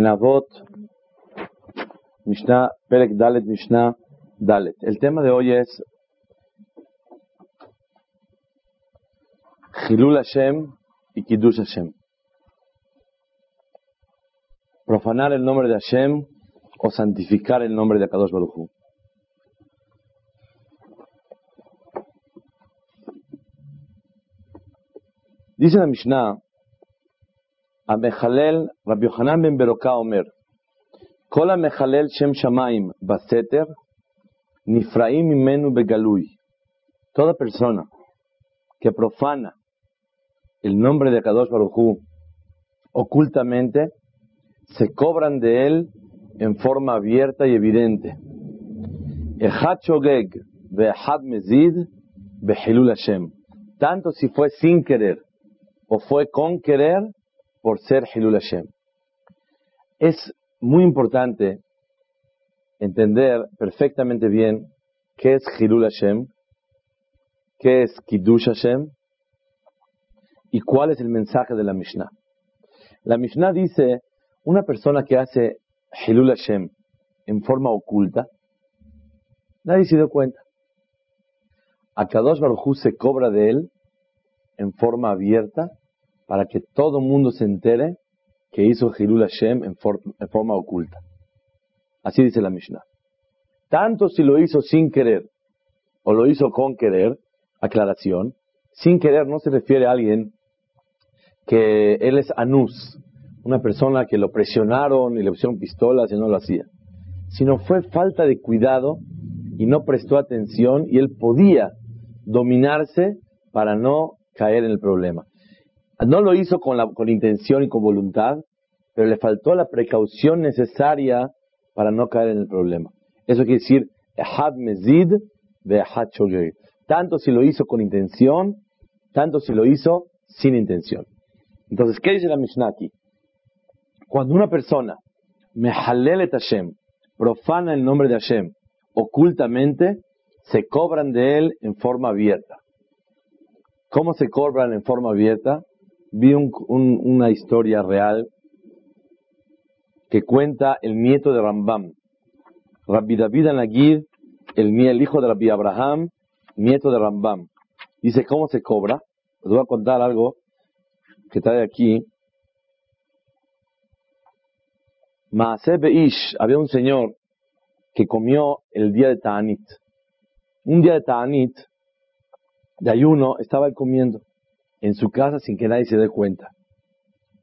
en Avot, Mishnah, Perek Dalet, Mishnah Dalet. El tema de hoy es Hilul Hashem y Kiddush Hashem. Profanar el nombre de Hashem o santificar el nombre de Kadosh Baruch Hu. Dice la Mishnah, המחלל, רבי יוחנן בן ברוקה אומר, כל המחלל שם שמיים בסתר, נפרעים ממנו בגלוי. Toda persona que profana el nombre de Kadosh Baruj Hu ocultamente, se cobran de él en forma abierta y evidente. Echad shogeg ve'echad mezid behilul Hashem. Tanto si fue sin querer o fue con querer por ser Hilul Hashem. Es muy importante entender perfectamente bien qué es Hilul Hashem, qué es Kiddush Hashem y cuál es el mensaje de la Mishnah. La Mishnah dice, una persona que hace Hilul Hashem en forma oculta, nadie se dio cuenta. A Kadosh Baruj se cobra de él en forma abierta para que todo el mundo se entere que hizo Hilul Hashem en, forma oculta. Así dice la Mishnah. Tanto si lo hizo sin querer o lo hizo con querer, aclaración, sin querer no se refiere a alguien que él es anus, una persona que lo presionaron y le pusieron pistolas y no lo hacía, sino fue falta de cuidado y no prestó atención y él podía dominarse para no caer en el problema. No lo hizo con, la, con intención y con voluntad, pero le faltó la precaución necesaria para no caer en el problema. Eso quiere decir, mezid Tanto si lo hizo con intención, tanto si lo hizo sin intención. Entonces, ¿qué dice la Mishnah aquí? Cuando una persona mehalelet Hashem, profana el nombre de Hashem, ocultamente, se cobran de él en forma abierta. ¿Cómo se cobran en forma abierta? Vi una historia real que cuenta el nieto de Rambam, Rabbi David Anagir, el, el hijo de Rabbi Abraham, nieto de Rambam. Dice, ¿cómo se cobra? Les voy a contar algo que trae aquí. Maase Beish, había un señor que comió el día de Ta'anit. Un día de Ta'anit, de ayuno, estaba comiendo en su casa sin que nadie se dé cuenta.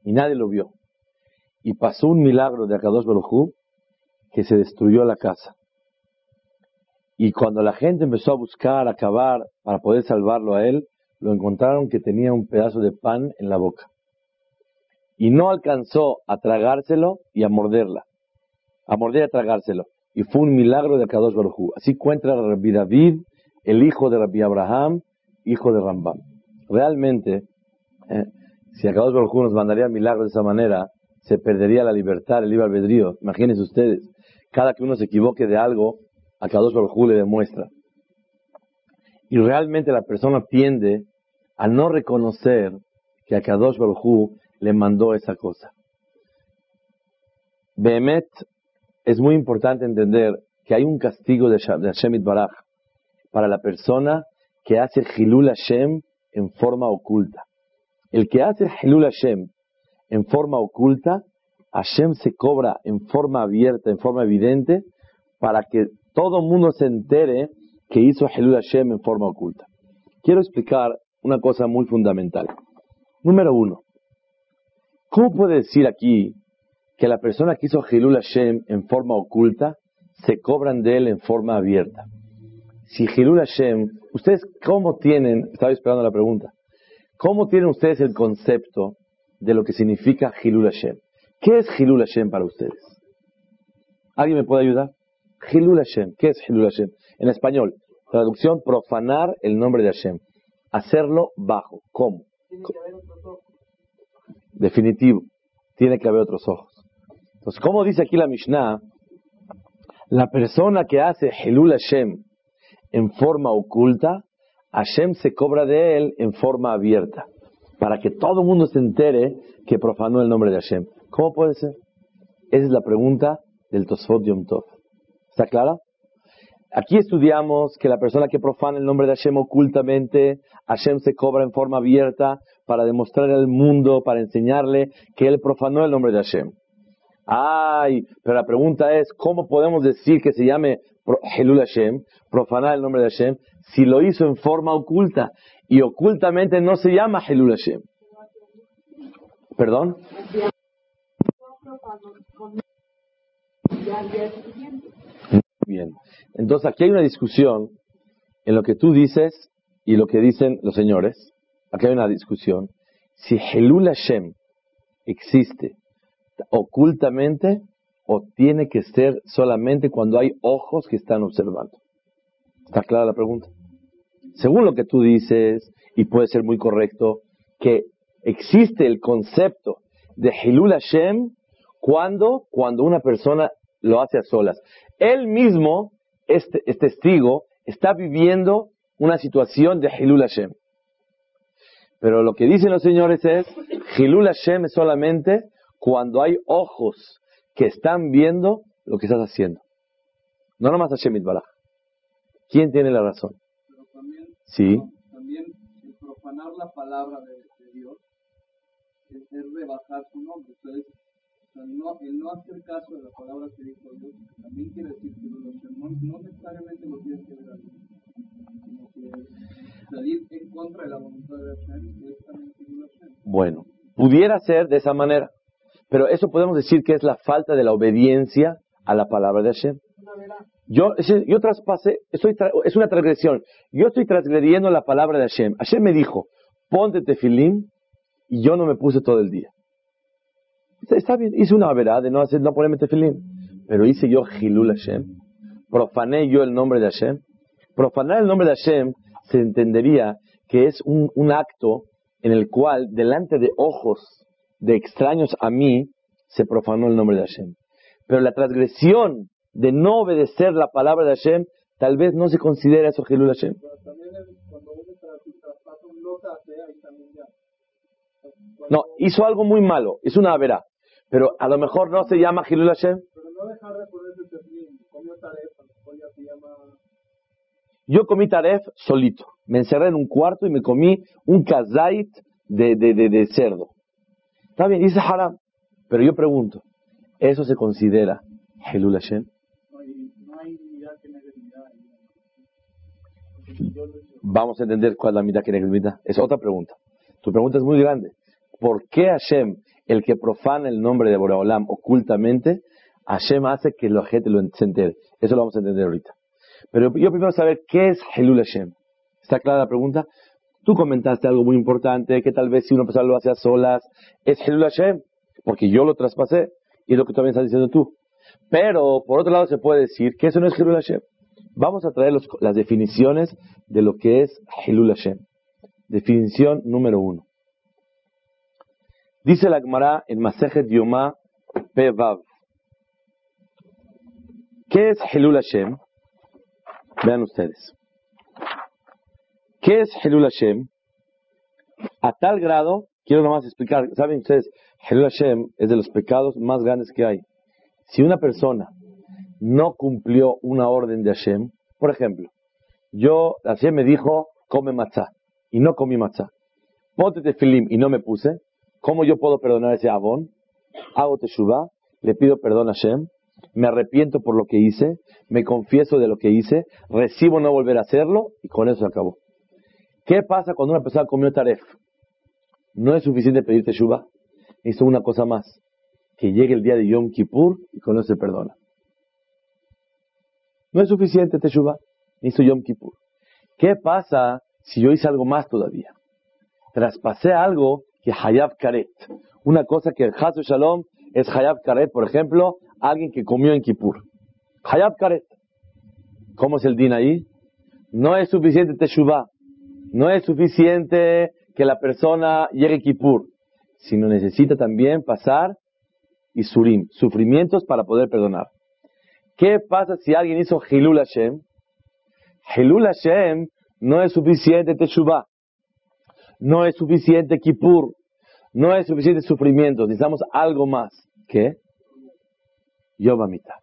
Y nadie lo vio. Y pasó un milagro de Akadosh Baruj que se destruyó la casa. Y cuando la gente empezó a buscar, a cavar para poder salvarlo a él, lo encontraron que tenía un pedazo de pan en la boca. Y no alcanzó a tragárselo y a morderla. A morder y a tragárselo. Y fue un milagro de Akadosh Baruj Así cuenta Rabbi David, el hijo de Rabbi Abraham, hijo de Rambam realmente, eh, si Akadosh Baruj nos mandaría milagros de esa manera, se perdería la libertad, el libre albedrío. Imagínense ustedes, cada que uno se equivoque de algo, Akadosh Baruj le demuestra. Y realmente la persona tiende a no reconocer que Akadosh Baruj le mandó esa cosa. Behemet, es muy importante entender que hay un castigo de Hashem Baraj para la persona que hace Hilul Hashem en forma oculta. El que hace Hilul Hashem en forma oculta, Hashem se cobra en forma abierta, en forma evidente, para que todo el mundo se entere que hizo Hilul Hashem en forma oculta. Quiero explicar una cosa muy fundamental. Número uno, ¿cómo puede decir aquí que la persona que hizo Hilul Hashem en forma oculta se cobran de él en forma abierta? Si Hilul Hashem, ustedes cómo tienen, estaba esperando la pregunta, ¿cómo tienen ustedes el concepto de lo que significa Hilul Hashem? ¿Qué es Hilul Hashem para ustedes? ¿Alguien me puede ayudar? Hilul Hashem, ¿qué es Hilul Hashem? En español, traducción, profanar el nombre de Hashem. Hacerlo bajo. ¿Cómo? Tiene que haber otros ojos. Definitivo. Tiene que haber otros ojos. Entonces, ¿cómo dice aquí la Mishnah? La persona que hace Hilul Hashem en forma oculta, Hashem se cobra de él en forma abierta, para que todo el mundo se entere que profanó el nombre de Hashem. ¿Cómo puede ser? Esa es la pregunta del Tosfot Yom Tov. ¿Está clara? Aquí estudiamos que la persona que profana el nombre de Hashem ocultamente, Hashem se cobra en forma abierta para demostrar al mundo, para enseñarle que él profanó el nombre de Hashem. Ay, pero la pregunta es, ¿cómo podemos decir que se llame Helul Hashem, profanar el nombre de Hashem, si lo hizo en forma oculta? Y ocultamente no se llama Helul Hashem. ¿Perdón? Bien. Entonces aquí hay una discusión en lo que tú dices y lo que dicen los señores. Aquí hay una discusión. Si Helul Hashem existe ocultamente o tiene que ser solamente cuando hay ojos que están observando. ¿Está clara la pregunta? Según lo que tú dices, y puede ser muy correcto, que existe el concepto de Helul Hashem cuando, cuando una persona lo hace a solas. Él mismo, este, este testigo, está viviendo una situación de Hilul Hashem. Pero lo que dicen los señores es, Hilul Hashem es solamente cuando hay ojos que están viendo lo que estás haciendo. No nomás Hashem Itbaraj. ¿Quién tiene la razón? Pero también, Sí. también el profanar la palabra de, de Dios es, es rebajar su nombre. Entonces, o sea, no, el no hacer caso de la palabra que dijo Dios también quiere decir que lo- no, no necesariamente lo tienes que ver sino que salir en contra de la voluntad de Hashem es también a Hashem. Bueno, pudiera ser de esa manera. Pero eso podemos decir que es la falta de la obediencia a la palabra de Hashem. Yo, yo traspasé, estoy tra- es una transgresión. Yo estoy transgrediendo la palabra de Hashem. Hashem me dijo, ponte tefilim, y yo no me puse todo el día. Está, bien, hice una verdad de no, hacer, no ponerme tefilim. Pero hice yo Hilul Hashem. Profané yo el nombre de Hashem. Profanar el nombre de Hashem se entendería que es un, un acto en el cual, delante de ojos de extraños a mí, se profanó el nombre de Hashem. Pero la transgresión de no obedecer la palabra de Hashem, tal vez no se considera eso Hilul Hashem. No, hizo algo muy malo, es una verá. Pero a lo mejor no se llama Hilul Hashem. Pero no dejar de Yo comí taref solito. Me encerré en un cuarto y me comí un kazait de, de, de, de cerdo. Está bien, dice haram. Pero yo pregunto, ¿eso se considera Hilul Hashem? Vamos a entender cuál es la mitad que necesita. Es otra pregunta. Tu pregunta es muy grande. ¿Por qué Hashem, el que profana el nombre de Boreolam ocultamente, Hashem hace que la gente lo entere? Eso lo vamos a entender ahorita. Pero yo primero saber qué es Helul Hashem. ¿Está clara la pregunta? Tú comentaste algo muy importante, que tal vez si una persona lo hace a solas, es Helul Hashem, porque yo lo traspasé, y es lo que también estás diciendo tú. Pero, por otro lado, se puede decir que eso no es Helul Hashem. Vamos a traer los- las definiciones de lo que es Helul Hashem. Definición número uno. Dice la Gemara en Masejet Yomá Pevav. ¿Qué es Helul Hashem? Vean ustedes. ¿Qué es Helul Hashem? A tal grado, quiero nomás explicar, ¿saben ustedes? Helul Hashem es de los pecados más grandes que hay. Si una persona no cumplió una orden de Hashem, por ejemplo, yo, Hashem me dijo, come matzah, y no comí matzah. Ponte tefilim y no me puse, ¿cómo yo puedo perdonar ese abón? Hago teshuvah, le pido perdón a Hashem, me arrepiento por lo que hice, me confieso de lo que hice, recibo no volver a hacerlo, y con eso acabó. ¿Qué pasa cuando una persona comió taref? No es suficiente pedir teshuvah, hizo una cosa más, que llegue el día de Yom Kippur y con eso se perdona. No es suficiente Teshuvah, hizo Yom Kippur. ¿Qué pasa si yo hice algo más todavía? Traspasé algo que Hayab Karet. Una cosa que Hazu Shalom es Hayab Karet, por ejemplo, alguien que comió en Kippur. Hayab Karet. ¿Cómo es el din ahí? No es suficiente Teshuvah. No es suficiente que la persona llegue a Kippur, sino necesita también pasar Isurim, sufrimientos para poder perdonar. ¿Qué pasa si alguien hizo Hilul Hashem? Hilul Hashem no es suficiente Teshuvah, no es suficiente Kippur, no es suficiente sufrimiento, necesitamos algo más. ¿Qué? Yom HaMitah.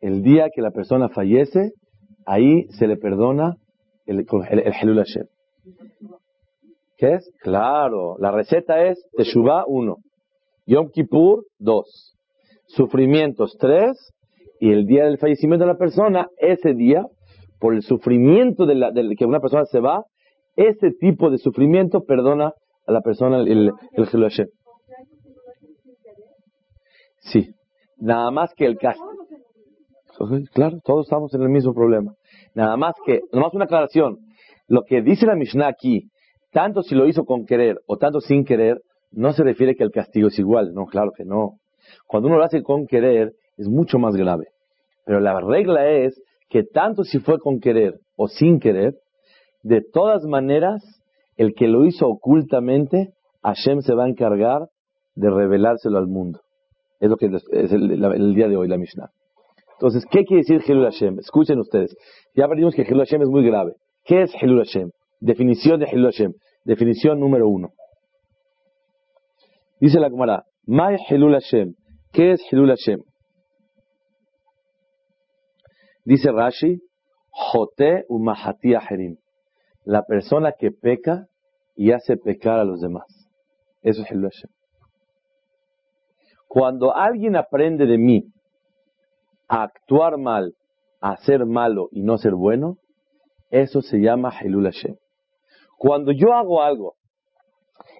El día que la persona fallece, ahí se le perdona el, el, el Helul Hashem. ¿Qué es? Claro, la receta es Teshuvah 1, Yom Kippur 2, sufrimientos 3 y el día del fallecimiento de la persona, ese día, por el sufrimiento de, la, que una persona se va, ese tipo de sufrimiento perdona a la persona el, el, Hashem. Sí, nada más que el caso. Claro, todos estamos en el mismo problema. Nada más que, nada más una aclaración. Lo que dice la Mishnah aquí, tanto si lo hizo con querer o tanto sin querer, no se refiere que el castigo es igual. No, claro que no. Cuando uno lo hace con querer, es mucho más grave. Pero la regla es que tanto si fue con querer o sin querer, de todas maneras, el que lo hizo ocultamente, Hashem se va a encargar de revelárselo al mundo. Es lo que es el, día de hoy, la Mishnah. Entonces, ¿qué quiere decir Helul Hashem? Escuchen ustedes. Ya aprendimos que Helul Hashem es muy grave. ¿Qué es Helul Hashem? Definición de Helul Hashem. Definición número uno. Dice la Gemara, Mai Helul Hashem. ¿Qué es Helul Hashem? Dice Rashi, Jote umahati aherim. La persona que peca y hace pecar a los demás. Eso es Helul Hashem. Cuando alguien aprende de mí a actuar mal, a ser malo y no ser bueno, eso se llama Helul Hashem. Cuando yo hago algo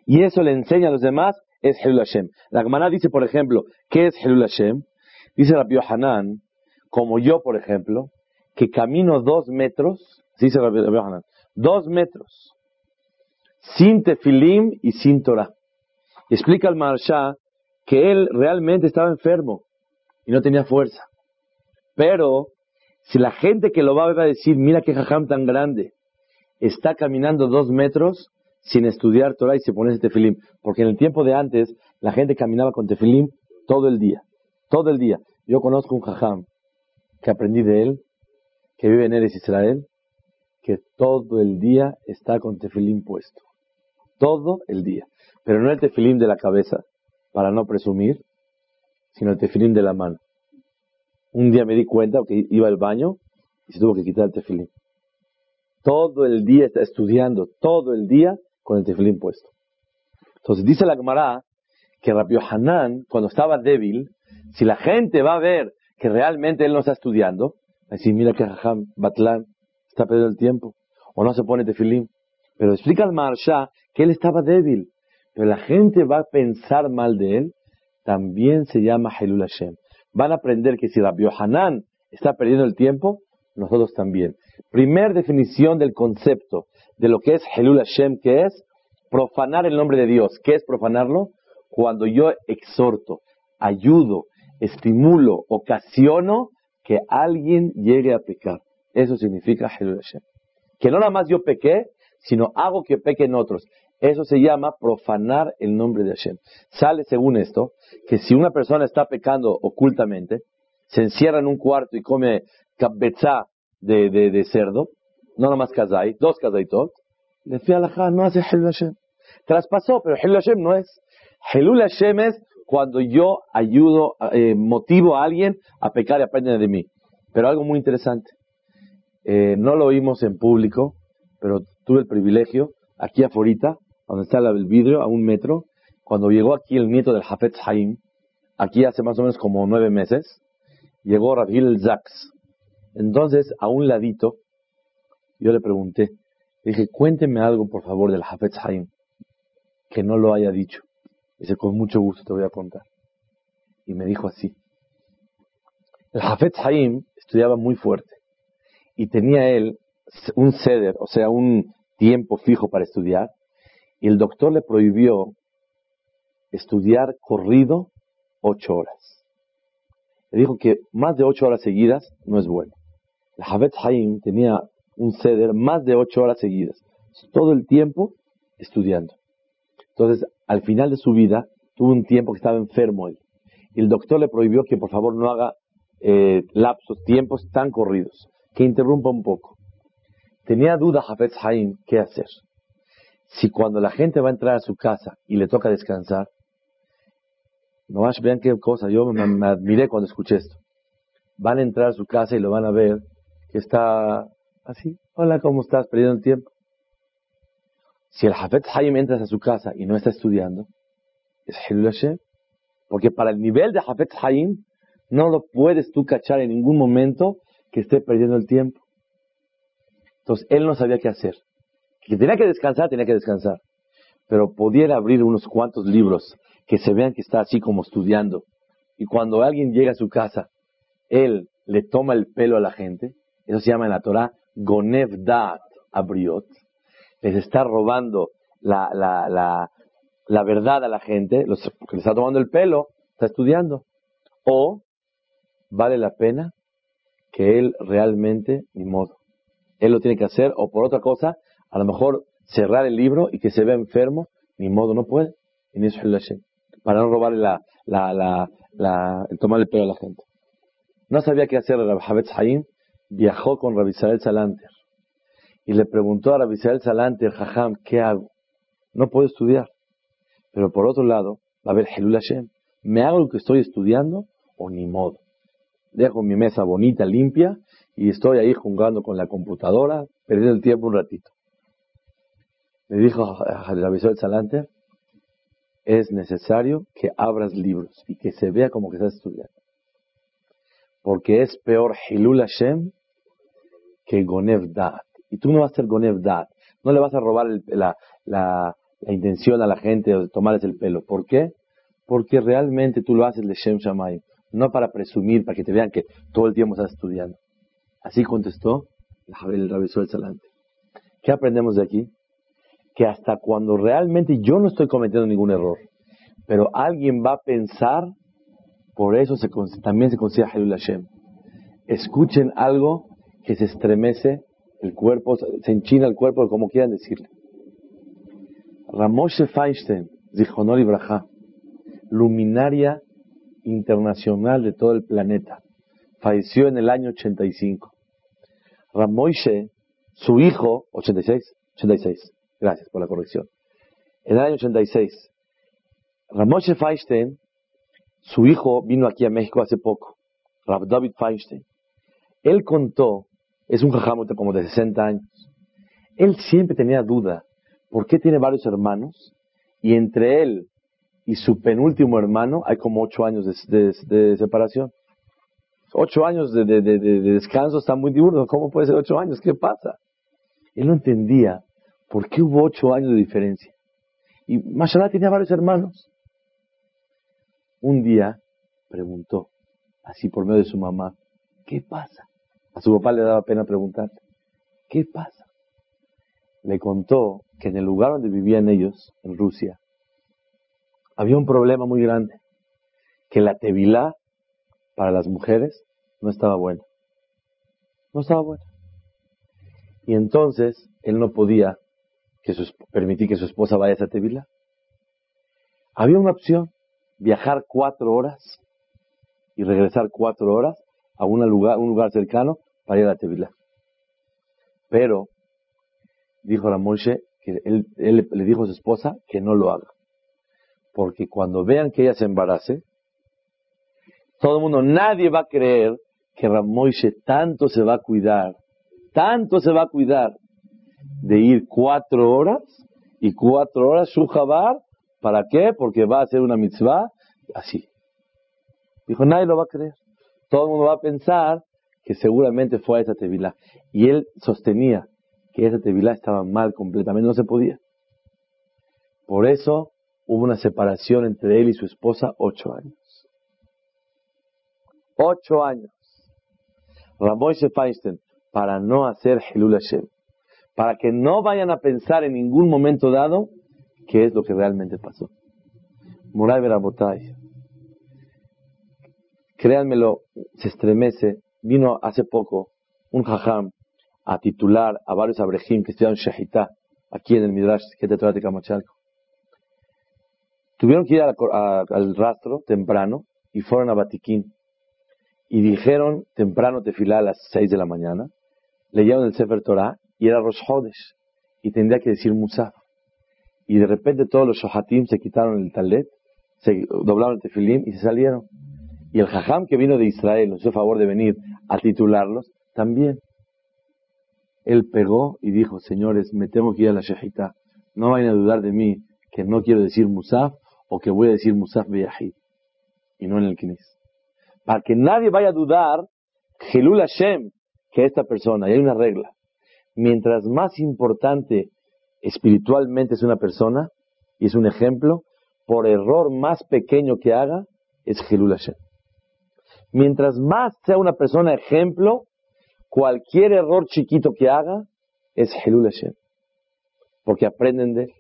y eso le enseña a los demás, es Helul Hashem. La Gemara dice, por ejemplo, ¿qué es Helul Hashem? Dice Rabbi Hanan, como yo, por ejemplo, que camino dos metros, dice Rabbi Hanan, dos metros, sin tefilim y sin Torah. Explica al Marsha que él realmente estaba enfermo y no tenía fuerza. Pero, si la gente que lo va a ver a decir, mira qué jajam tan grande, está caminando dos metros sin estudiar Torah y se pone ese tefilim. Porque en el tiempo de antes, la gente caminaba con tefilim todo el día. Todo el día. Yo conozco un jajam que aprendí de él, que vive en Eres Israel, que todo el día está con tefilim puesto. Todo el día. Pero no el tefilim de la cabeza, para no presumir, sino el tefilim de la mano. Un día me di cuenta que iba al baño y se tuvo que quitar el tefilim. Todo el día está estudiando, todo el día con el tefilín puesto. Entonces dice la Gemara que Rabbi Hanan, cuando estaba débil, si la gente va a ver que realmente él no está estudiando, va a decir, mira que Jajam, Batlán, está perdiendo el tiempo, o no se pone tefilín. Pero explica al Marsha que él estaba débil, pero la gente va a pensar mal de él, también se llama Helul Hashem. Van a aprender que si Rabbi Hanan está perdiendo el tiempo, nosotros también. Primer definición del concepto de lo que es Helul Hashem, que es profanar el nombre de Dios. ¿Qué es profanarlo? Cuando yo exhorto, ayudo, estimulo, ocasiono que alguien llegue a pecar. Eso significa Helul Hashem. Que no nada más yo pequé, sino hago que pequen otros. Eso se llama profanar el nombre de Hashem. Sale según esto, que si una persona está pecando ocultamente, se encierra en un cuarto y come cabeza de, de, cerdo, no nada más kazai, dos kazaitot, le fui a la no hace Helul Hashem. Traspasó, pero Helul Hashem no es. Helul Hashem es cuando yo ayudo, eh, motivo a alguien a pecar y aprenden de mí. Pero algo muy interesante. Eh, no lo oímos en público, pero tuve el privilegio, aquí afuera, donde está el vidrio, a un metro, cuando llegó aquí el nieto del Hafetz Haim, aquí hace más o menos como nueve meses, llegó Rabhil Zaks. Entonces, a un ladito, yo le pregunté, dije, cuénteme algo por favor del Hafetz Haim, que no lo haya dicho. Dice, con mucho gusto te voy a contar. Y me dijo así. El Hafetz Haim estudiaba muy fuerte y tenía él un ceder, o sea, un tiempo fijo para estudiar, y el doctor le prohibió estudiar corrido ocho horas. Le dijo que más de ocho horas seguidas no es bueno. El Haim tenía un ceder más de ocho horas seguidas, todo el tiempo estudiando. Entonces, al final de su vida, tuvo un tiempo que estaba enfermo él. Y el doctor le prohibió que por favor no haga eh, lapsos, tiempos tan corridos, que interrumpa un poco. Tenía duda Hafez Haim qué hacer. Si cuando la gente va a entrar a su casa y le toca descansar, No vean qué cosa, yo me, admiré cuando escuché esto. Van a entrar a su casa y lo van a ver que está así. Hola, ¿cómo estás? Perdiendo el tiempo. Si el Hafet Haim entra a su casa y no está estudiando, es Hilul. Porque para el nivel de Hafet Haim, no lo puedes tú cachar en ningún momento que esté perdiendo el tiempo. Entonces, él no sabía qué hacer. Que tenía que descansar, tenía que descansar. Pero pudiera abrir unos cuantos libros que se vean que está así como estudiando. Y cuando alguien llega a su casa, él le toma el pelo a la gente. Eso se llama en la Torah Gonev Daat Abriot. Les está robando la, la, la, la verdad a la gente, los, porque le está tomando el pelo, está estudiando. O vale la pena que él realmente, ni modo, él lo tiene que hacer, o por otra cosa, a lo mejor cerrar el libro y que se vea enfermo, ni modo, no puede. Para no robarle la, la, la, la, el tomar el pelo a la gente. No sabía qué hacer Rabbi Haim, viajó con Rabbi Israel Salanter y le preguntó a Rabbi Israel Salanter, Jajam, ¿qué hago? No puedo estudiar. Pero por otro lado, va a haber Helul Hashem. ¿Me hago lo que estoy estudiando o ni modo? Dejo mi mesa bonita, limpia, y estoy ahí jugando con la computadora, perdiendo el tiempo un ratito. Le dijo Israel Salanter, es necesario que abras libros y que se vea como que estás estudiando porque es peor Hilul Hashem que Gonev Da'at. Y tú no vas a ser Gonev Da'at. No le vas a robar la, la, la, intención a la gente o tomarles el pelo. ¿Por qué? Porque realmente tú lo haces de Shem Shamay. No para presumir, para que te vean que todo el tiempo estás estudiando. Así contestó el Rabbi Suel Salante. ¿Qué aprendemos de aquí? Que hasta cuando realmente yo no estoy cometiendo ningún error, pero alguien va a pensar por eso también se considera Halul Hashem. Escuchen algo que se estremece el cuerpo, se enchina el cuerpo, como quieran decirle. Ramoshe Feinstein, Zichonor Ibrahá, luminaria internacional de todo el planeta, falleció en el año 85. Ramoshe, su hijo, 86, 86, gracias por la corrección. En el año 86, Ramoshe Feinstein su hijo vino aquí a México hace poco, Rav David Feinstein. Él contó, es un jajamote como de 60 años. Él siempre tenía duda, ¿por qué tiene varios hermanos? Y entre él y su penúltimo hermano hay como ocho años de, separación. Ocho años de, descanso está muy diurno. ¿Cómo puede ser ocho años? ¿Qué pasa? Él no entendía por qué hubo ocho años de diferencia. Y Mashallah tenía varios hermanos un día preguntó, así por medio de su mamá, ¿qué pasa? A su papá le daba pena preguntar, ¿qué pasa? Le contó que en el lugar donde vivían ellos, en Rusia, había un problema muy grande, que la tevilá para las mujeres no estaba buena. No estaba buena. Y entonces él no podía que permitir que su esposa vaya a tevilá. Había una opción, viajar cuatro horas y regresar cuatro horas a un lugar, cercano para ir a Tevilá. Pero, dijo la que él, le dijo a su esposa que no lo haga. Porque cuando vean que ella se embarace, todo el mundo, nadie va a creer que Ramoshe tanto se va a cuidar, tanto se va a cuidar de ir cuatro horas y cuatro horas Shuhabar ¿Para qué? Porque va a hacer una mitzvah así. Dijo, nadie lo va a creer. Todo el mundo va a pensar que seguramente fue a esa tevilá. Y él sostenía que esa tevilá estaba mal completamente, no se podía. Por eso hubo una separación entre él y su esposa ocho años. Ocho años. Ramoshe Feinstein, para no hacer Hilul Hashem, para que no vayan a pensar en ningún momento dado qué es lo que realmente pasó. Moray Berabotay, créanmelo, se estremece. Vino hace poco un jajam a titular a varios abrejim que estudiaron Shahitá aquí en el Midrash que de Camachalco. Tuvieron que ir al rastro temprano y fueron a Batiquín. Y dijeron temprano tefilá a las seis de la mañana. Leyeron el Sefer Torah y era Rosh Hodesh. Y tendría que decir Musaf y de repente todos los shohatim se quitaron el talet se doblaron el tefilín y se salieron. Y el jajam que vino de Israel, nos hizo favor de venir a titularlos, también. Él pegó y dijo, señores, me tengo que ir a la shejita. No vayan a dudar de mí que no quiero decir Musaf o que voy a decir Musaf Beyahid y no en el Knis. Para que nadie vaya a dudar, Gelul Hashem, que esta persona, y hay una regla, mientras más importante espiritualmente es una persona, y es un ejemplo, por error más pequeño que haga, es Gelul Hashem. Mientras más sea una persona ejemplo, cualquier error chiquito que haga, es Gelul Hashem. Porque aprenden de él.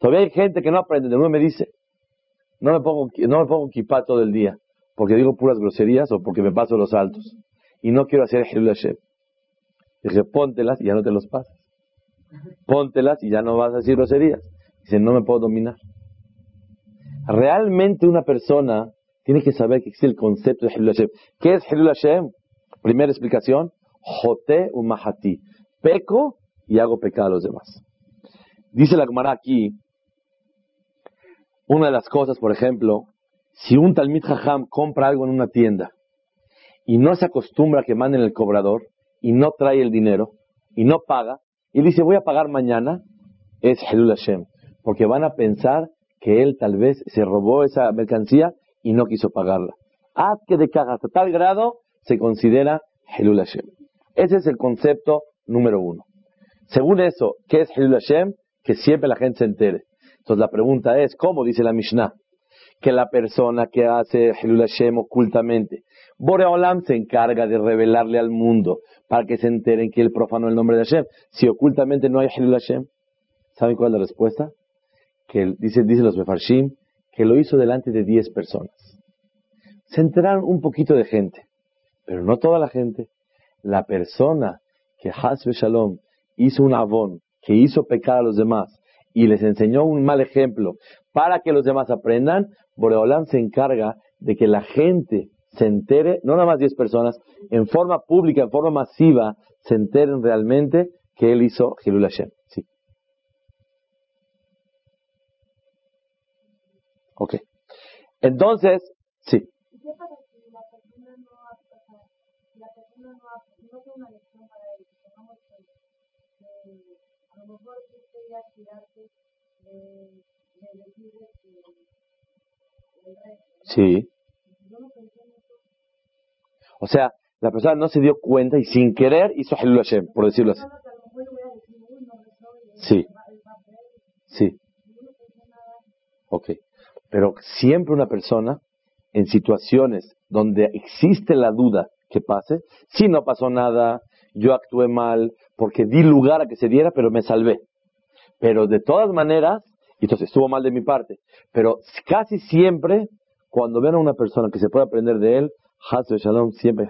Todavía hay gente que no aprende de uno me dice, no me pongo, no me pongo kippah todo el día, porque digo puras groserías o porque me paso los altos. Y no quiero hacer Hilul Hashem. Dije, póntelas y ya no te los pasas. Póntelas y ya no vas a decir groserías. Dice, no me puedo dominar. Realmente una persona tiene que saber que existe el concepto de Hilul Hashem. ¿Qué es Hilul Hashem? Primera explicación, Jote Umahati. Peco y hago pecar a los demás. Dice la Gemara aquí, una de las cosas, por ejemplo, si un Talmid Jajam compra algo en una tienda y no se acostumbra a que manden el cobrador y no trae el dinero y no paga y dice voy a pagar mañana, es Helul Hashem, porque van a pensar que él tal vez se robó esa mercancía y no quiso pagarla. Haz que de caja hasta tal grado se considera Helul Hashem. Ese es el concepto número uno. Según eso, ¿qué es Helul Hashem? Que siempre la gente se entere. Entonces la pregunta es, ¿cómo dice la Mishnah? Que la persona que hace Hilul Hashem ocultamente, Boreolam se encarga de revelarle al mundo para que se enteren que él profanó el nombre de Hashem. Si ocultamente no hay Hilul Hashem, ¿saben cuál es la respuesta? Que dice, dice los Mefarshim, que lo hizo delante de 10 personas. Se enteraron un poquito de gente, pero no toda la gente. La persona que Hasbe Shalom hizo un avón, que hizo pecar a los demás, y les enseñó un mal ejemplo para que los demás aprendan, Boreolam se encarga de que la gente se entere, no nada más 10 personas, en forma pública, en forma masiva, se enteren realmente que él hizo Hilul Hashem. Sí. Ok. Entonces, sí. Sí. O sea, la persona no se dio cuenta y sin querer hizo Halil Hashem, por decirlo así. Sí. Sí. Ok. Pero siempre una persona, en situaciones donde existe la duda que pase, si no pasó nada, yo actué mal, porque di lugar a que se diera, pero me salvé. Pero de todas maneras, entonces estuvo mal de mi parte, pero casi siempre, cuando ven a una persona que se puede aprender de él, Shalom siempre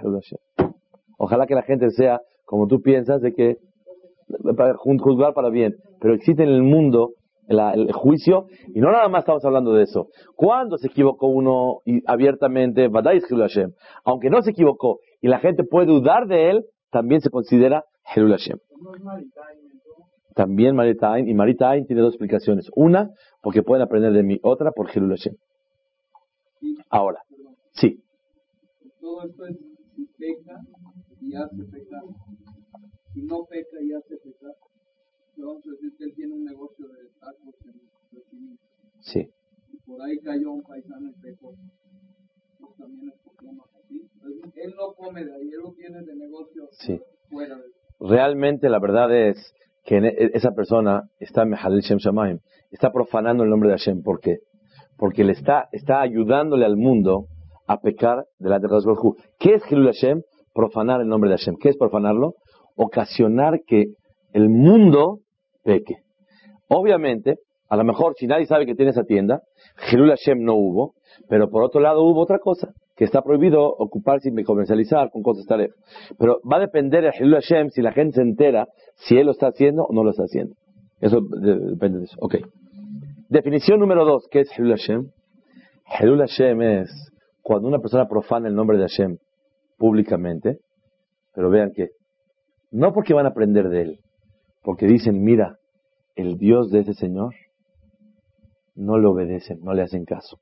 Ojalá que la gente sea como tú piensas, de que para juzgar para bien, pero existe en el mundo el juicio, y no nada más estamos hablando de eso. Cuando se equivocó uno y abiertamente, aunque no se equivocó y la gente puede dudar de él, también se considera Helul Hashem. También Maritain, y Maritain tiene dos explicaciones. Una, porque pueden aprender de mí. Otra, por Hilul Hashem. Ahora, sí. Todo esto es si peca y hace pecar. Si no peca y hace pecar, vamos a decir que él tiene un negocio de tacos en crecimiento. Sí. Y por ahí cayó un paisano y pecó. Pues también es no así. Él no come de ahí, él lo tiene de negocio sí. fuera de Realmente la verdad es que e, esa persona está Mehalel Shem Shamaim, está profanando el nombre de Hashem. ¿Por qué? Porque le está, está ayudándole al mundo a pecar delante de Baruj ¿Qué es Hilul Hashem? Profanar el nombre de Hashem. ¿Qué es profanarlo? Ocasionar que el mundo peque. Obviamente, a lo mejor si nadie sabe que tiene esa tienda, Hilul Hashem no hubo, pero por otro lado hubo otra cosa que está prohibido ocuparse y comercializar con cosas taref. Pero va a depender de Hilul Hashem si la gente se entera si él lo está haciendo o no lo está haciendo. Eso depende de eso. Ok. Definición número dos, ¿qué es Hilul Hashem? Hilul Hashem es cuando una persona profana el nombre de Hashem públicamente, pero vean que no porque van a aprender de él, porque dicen, mira, el Dios de ese Señor, no le obedecen, no le hacen caso.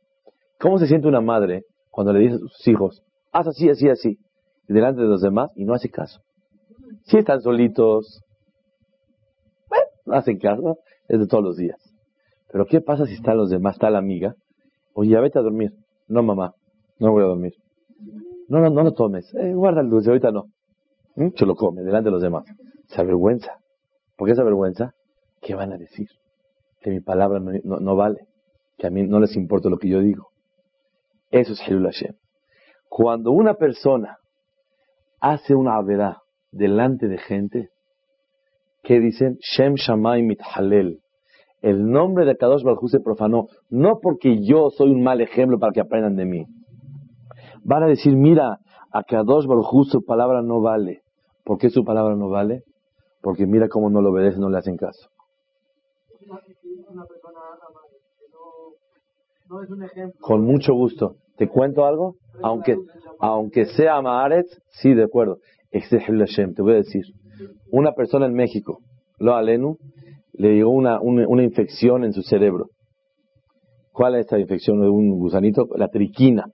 ¿Cómo se siente una madre cuando le dice a sus hijos, haz así, así, así, delante de los demás y no hace caso? Si están solitos, no hacen caso, es de todos los días. Pero ¿qué pasa si están los demás, está la amiga? Oye, ya vete a dormir. No, mamá, no voy a dormir. No, no, no lo tomes. Eh, guarda el dulce, ahorita no. ¿Mm? Se lo come delante de los demás. Se avergüenza. ¿Por qué se avergüenza? ¿Qué van a decir? Que mi palabra no, vale. Que a mí no les importa lo que yo digo. Eso es Hilul Hashem. Cuando una persona hace una verdad delante de gente, que dicen? Shem Shamay Mithalel. El nombre de Kadosh Baruj se profanó, no porque yo soy un mal ejemplo para que aprendan de mí. Van a decir, mira, a Kadosh Baruj su palabra no vale. ¿Por qué su palabra no vale? Porque mira cómo no lo obedecen, no le hacen caso. Con mucho gusto. ¿Te cuento algo? Aunque, aunque sea Maaret, sí, de acuerdo. Te voy a decir. Una persona en México, lo alenu, le llegó una, una, infección en su cerebro. ¿Cuál es esta infección un gusanito? La triquina.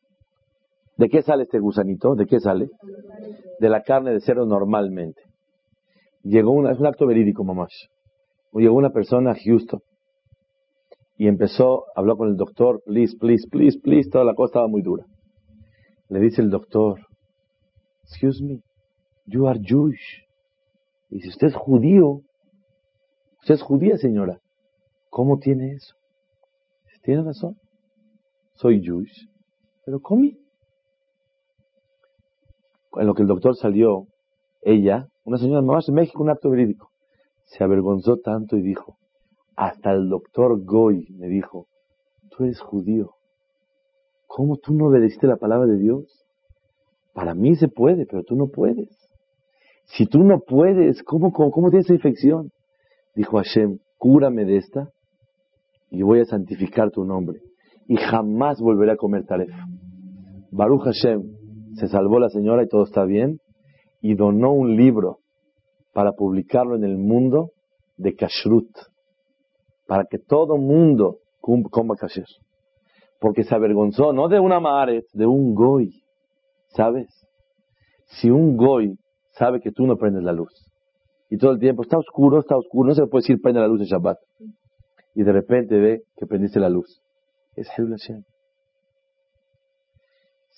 ¿De qué sale este gusanito? ¿De qué sale? De la carne de cerdo normalmente. Llegó una, es un acto verídico, mamás. Llegó una persona a Houston y empezó, habló con el doctor, please, please, please, please, toda la cosa estaba muy dura. Le dice el doctor, excuse me, you are Jewish. Dice, usted es judío. Usted es judía, señora. ¿Cómo tiene eso? Tiene razón. Soy Jewish. Pero comí. En lo que el doctor salió, ella, una señora más en México, un acto verídico, se avergonzó tanto y dijo, hasta el doctor Goy me dijo, tú eres judío. ¿Cómo tú no obedeciste la palabra de Dios? Para mí se puede, pero tú no puedes. Si tú no puedes, ¿cómo, cómo, tienes esa infección? Dijo Hashem, cúrame de esta y voy a santificar tu nombre. Y jamás volveré a comer taref. Baruch Hashem, se salvó la señora y todo está bien, y donó un libro para publicarlo en el mundo de kashrut, para que todo mundo coma kasher. Porque se avergonzó, no de una maret, de un goy. ¿Sabes? Si un goy sabe que tú no prendes la luz. Y todo el tiempo está oscuro, está oscuro, no se puede decir prende la luz de Shabbat. Y de repente ve que prendiste la luz. Es Hashem.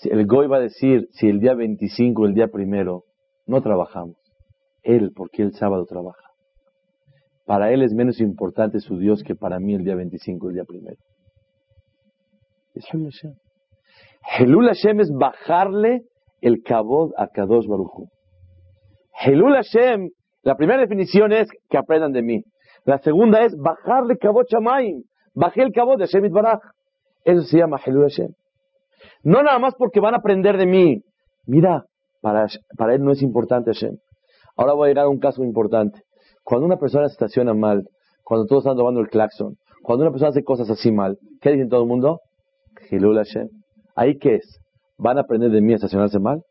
El Goy va a decir, si el día 25 el día primero no trabajamos, él, porque el sábado trabaja. Para él es menos importante su Dios que para mí el día 25 el día primero. Es Hilul Hashem. Hilul Hashem es bajarle el cabod a Kadosh Baruchu. Helul Hashem, la primera definición es que aprendan de mí. La segunda es bajarle cabot Shamaim. Bajé el cabot de Hashem Baraj. Eso se llama Helul Hashem. No nada más porque van a aprender de mí. Mira, para, para él no es importante Hashem. Ahora voy a llegar a un caso importante. Cuando una persona se estaciona mal, cuando todos están tomando el claxon, cuando una persona hace cosas así mal, ¿qué dicen todo el mundo? Helul Hashem. ¿Ahí qué es? ¿Van a aprender de mí a estacionarse mal?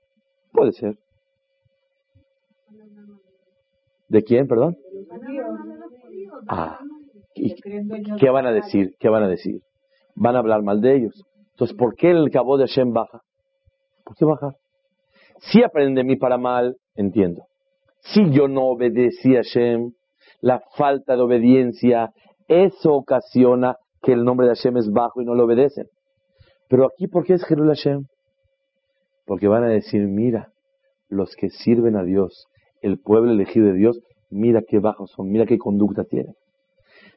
Puede ser. ¿De quién, perdón? Ah, ¿qué van a decir? ¿Qué van a decir? Van a hablar mal de ellos. Entonces, ¿por qué el cabo de Hashem baja? ¿Por qué baja? Si aprenden de mí para mal, entiendo. Si yo no obedecí a Hashem, la falta de obediencia, eso ocasiona que el nombre de Hashem es bajo y no lo obedecen. Pero aquí, ¿por qué es Jerul Hashem? Porque van a decir, mira, los que sirven a Dios el pueblo elegido de Dios, mira qué bajos son, mira qué conducta tienen.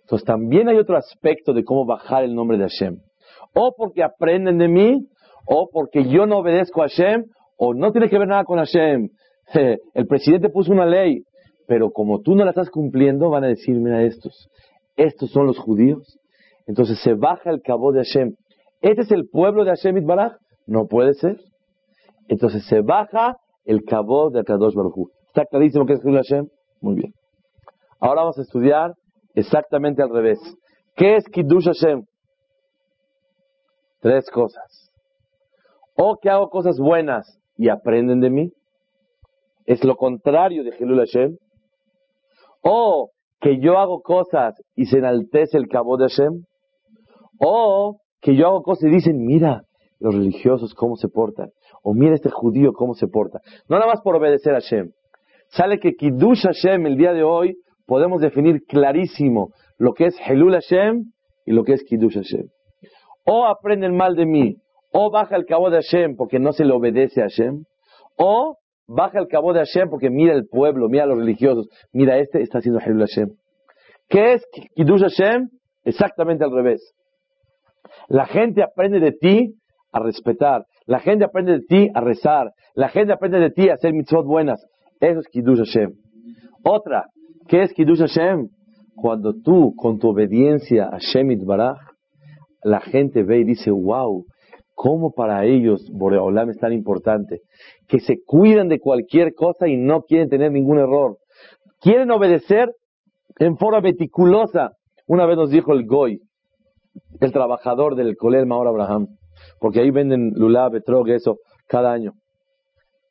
Entonces también hay otro aspecto de cómo bajar el nombre de Hashem. O porque aprenden de mí, o porque yo no obedezco a Hashem, o no tiene que ver nada con Hashem. El presidente puso una ley, pero como tú no la estás cumpliendo, van a decir, mira estos, estos son los judíos. Entonces se baja el cabo de Hashem. ¿Este es el pueblo de Hashem Itbaraj? No puede ser. Entonces se baja el cabo de Kadosh Baruj ¿Está clarísimo qué es Hilul Hashem? Muy bien. Ahora vamos a estudiar exactamente al revés. ¿Qué es Kiddush Hashem? Tres cosas. O que hago cosas buenas y aprenden de mí. Es lo contrario de Hilul Hashem. O que yo hago cosas y se enaltece el cabo de Hashem. O que yo hago cosas y dicen, mira, los religiosos cómo se portan. O mira este judío cómo se porta. No nada más por obedecer a Hashem. Sale que Kiddush Hashem el día de hoy podemos definir clarísimo lo que es Helul Hashem y lo que es Kiddush Hashem. O aprende el mal de mí, o baja el cabo de Hashem porque no se le obedece a Hashem, o baja el cabo de Hashem porque mira el pueblo, mira a los religiosos, mira este está haciendo Helul Hashem. ¿Qué es Kiddush Hashem? Exactamente al revés. La gente aprende de ti a respetar, la gente aprende de ti a rezar, la gente aprende de ti a hacer mitzvot buenas. Eso es Kiddush Hashem. Otra, ¿qué es Kiddush Hashem? Cuando tú, con tu obediencia a Baraj, la gente ve y dice, wow, ¿cómo para ellos Boreolam es tan importante? Que se cuidan de cualquier cosa y no quieren tener ningún error. Quieren obedecer en forma meticulosa. Una vez nos dijo el Goy, el trabajador del Colel Maor Abraham, porque ahí venden lulá, betrog, eso, cada año.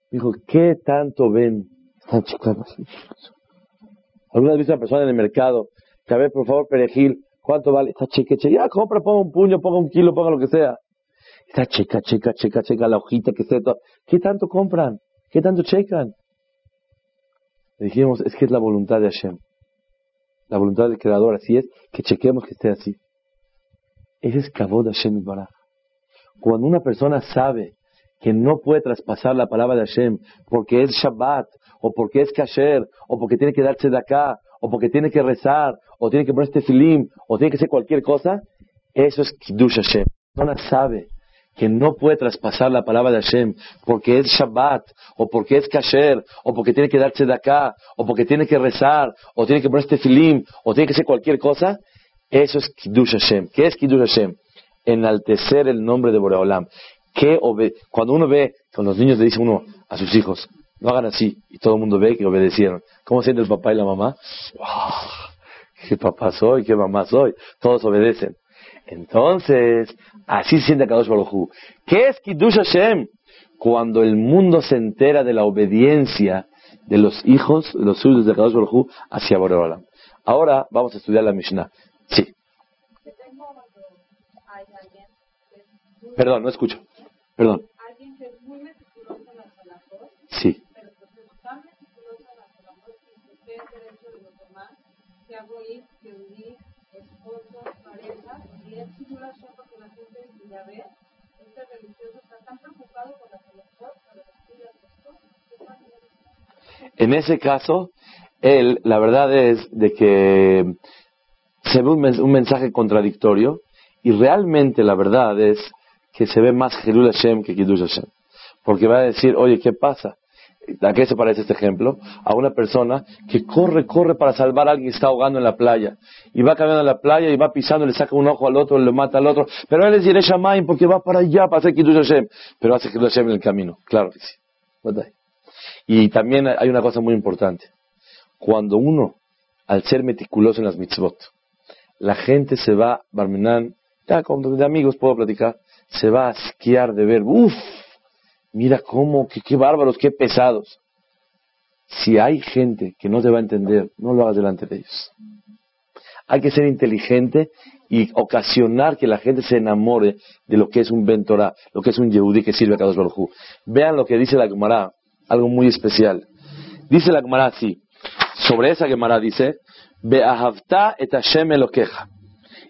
Dijo, ¿qué tanto ven? Están checando ¿Alguna vez visto a una persona en el mercado que a ver, por favor, perejil, ¿cuánto vale? Está cheque, cheque, ya compra, ponga un puño, ponga un kilo, ponga lo que sea. Está checa, checa, checa, checa la hojita que sea todo. ¿Qué tanto compran? ¿Qué tanto checan? Le dijimos, es que es la voluntad de Hashem. La voluntad del Creador, así es, que chequemos que esté así. Ese es Kabod Hashem Baraj. Cuando una persona sabe que no puede traspasar la palabra de Hashem porque es Shabbat, o porque es Kasher, o porque tiene que darse de acá, o porque tiene que rezar, o tiene que poner este filim, o tiene que hacer cualquier cosa, eso es Kiddush Hashem. La persona sabe que no puede traspasar la palabra de Hashem porque es Shabbat, o porque es Kasher, o porque tiene que darse de acá, o porque tiene que rezar, o tiene que poner este filim, o tiene que hacer cualquier cosa, eso es Kiddush Hashem. ¿Qué es Kiddush Hashem? Enaltecer el nombre de Boreolam. Cuando uno ve, con los niños le dice uno a sus hijos, no hagan así, y todo el mundo ve que obedecieron. ¿Cómo siente el papá y la mamá? ¿Qué papá soy? ¿Qué mamá soy? Todos obedecen. Entonces, así se siente Kadosh Baruj ¿Qué es Kiddush Hashem? Cuando el mundo se entera de la obediencia de los hijos, de los suyos de Kadosh Baruj hacia Boreolam. Ahora vamos a estudiar la Mishnah. Sí. Perdón, no escucho. Perdón. Alguien que es muy meticuloso en las palabras, Sí. pero porque es tan meticuloso en las palabras que usted es derecho de los demás, En ese caso, él, la verdad es de que se ve un mensaje contradictorio y realmente la verdad es que se ve más Jerul Hashem que Kiddush Hashem. Porque va a decir, oye, ¿qué pasa? ¿A qué se parece este ejemplo? A una persona que corre, corre para salvar a alguien que está ahogando en la playa. Y va caminando en la playa y va pisando, le saca un ojo al otro, le mata al otro. Pero él es diré Shamayim porque va para allá para hacer Kiddush Hashem. Pero hace Kiddush Hashem en el camino. Claro que sí. Y también hay una cosa muy importante. Cuando uno, al ser meticuloso en las mitzvot, la gente se va, Barmenán, ya con de amigos puedo platicar, se va a asquear de ver, uff, mira cómo, qué, bárbaros, qué pesados. Si hay gente que no te va a entender, no lo hagas delante de ellos. Hay que ser inteligente y ocasionar que la gente se enamore de lo que es un Bentorá, lo que es un Yehudi que sirve a Kadosh Baruj. Vean lo que dice la Gemara, algo muy especial. Dice la Gemara así, sobre esa Gemara dice, Beahavta et Hashem Elokeja,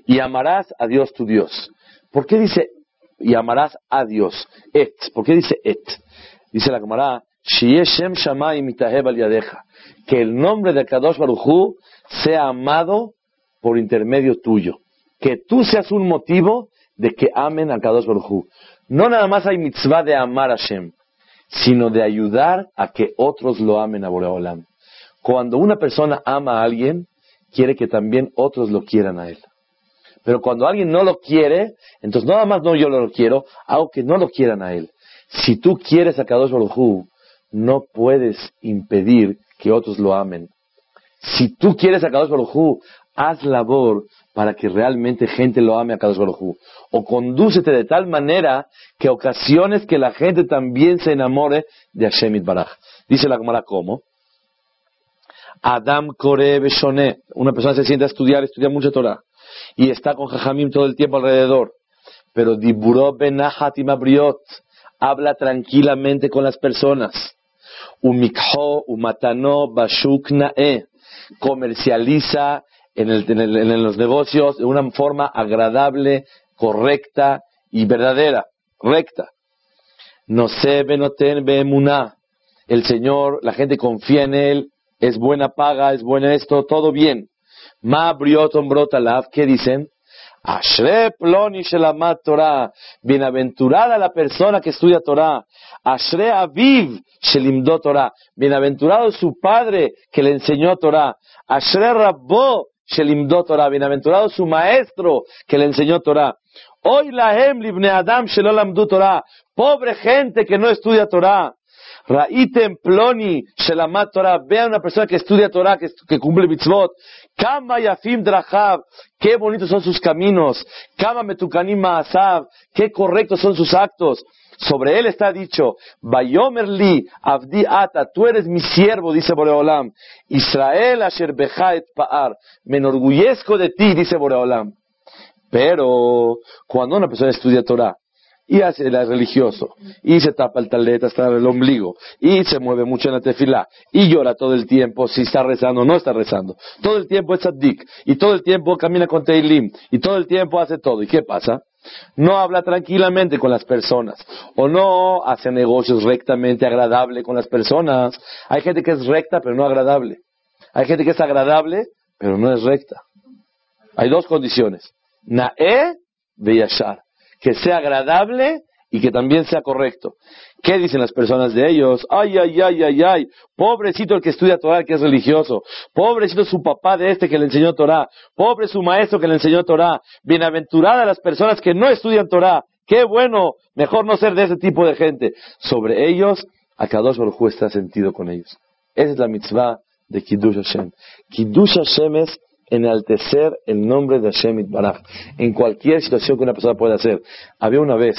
y amarás a Dios tu Dios. ¿Por qué dice y amarás a Dios? Et. ¿Por qué dice et? Dice la Gemara, Shiye Shem Shamayim Itahev al Yadeja. Que el nombre de Kadosh Barujú sea amado por intermedio tuyo. Que tú seas un motivo de que amen a Kadosh Barujú. No nada más hay mitzvah de amar a Shem, sino de ayudar a que otros lo amen a Boreolam. Cuando una persona ama a alguien, quiere que también otros lo quieran a él. Pero cuando alguien no lo quiere, entonces nada más no yo lo quiero, hago que no lo quieran a él. Si tú quieres a Kadosh Baruj no puedes impedir que otros lo amen. Si tú quieres a Kadosh Baruj haz labor para que realmente gente lo ame a Kadosh Baruj. O condúcete de tal manera que ocasiones que la gente también se enamore de Hashem Baraj. Dice la Gemara, ¿cómo? Adam Kore Beshone. Una persona se sienta a estudiar, estudia mucha Torah. Y está con Jajamim todo el tiempo alrededor. pero Diburo Benahat habla tranquilamente con las personas. Umikho, Umatano, Bashuk Nae, comercializa en, en los negocios de una forma agradable, correcta y verdadera, recta. No se benoten beemuná. El Señor, la gente confía en Él, es buena paga, es buena esto, todo bien. Ma brioton brotalav, ¿qué dicen? Ashre ploni shelamat Torah. Bienaventurada la persona que estudia Torah. Ashre aviv shelimdo Torah. Bienaventurado su padre que le enseñó Torah. Ashre rabbo shelimdo Torah. Bienaventurado su maestro que le enseñó Torah. Hoy la hem libne adam shelolamdu Torah. Pobre gente que no estudia Torah. Ra'item ploni shelamat Torah. Vean una persona que estudia Torah, que, que cumple mitzvot. Kama yafim drachav. Qué bonitos son sus caminos. Kama metukanim ma'asav. Qué correctos son sus actos. Sobre él está dicho, Bayomer li, Abdi ata, tú eres mi siervo, dice Boreolam. Israel asher et pa'ar. Me enorgullezco de ti, dice Boreolam. Pero cuando una persona estudia Torah y hace el religioso, y se tapa el taleta hasta el ombligo, y se mueve mucho en la tefilá, y llora todo el tiempo, si está rezando o no está rezando, todo el tiempo es tzaddik, y todo el tiempo camina con Teilim, y todo el tiempo hace todo, ¿y qué pasa? No habla tranquilamente con las personas, o no hace negocios rectamente agradable con las personas. Hay gente que es recta pero no agradable. Hay gente que es agradable pero no es recta. Hay dos condiciones. Nae Beyashar que sea agradable y que también sea correcto. ¿Qué dicen las personas de ellos? Ay, ay, ay, ay, ay, pobrecito el que estudia Torah, que es religioso, pobrecito su papá de este que le enseñó Torah, pobre su maestro que le enseñó Torah, bienaventurada las personas que no estudian Torah, qué bueno, mejor no ser de ese tipo de gente. Sobre ellos, Akadosh Baruj está sentido con ellos. Esa es la mitzvah de Kiddush Hashem. Kiddush Hashem es enaltecer el nombre de Hashem Itbaraj en cualquier situación que una persona pueda hacer. Había una vez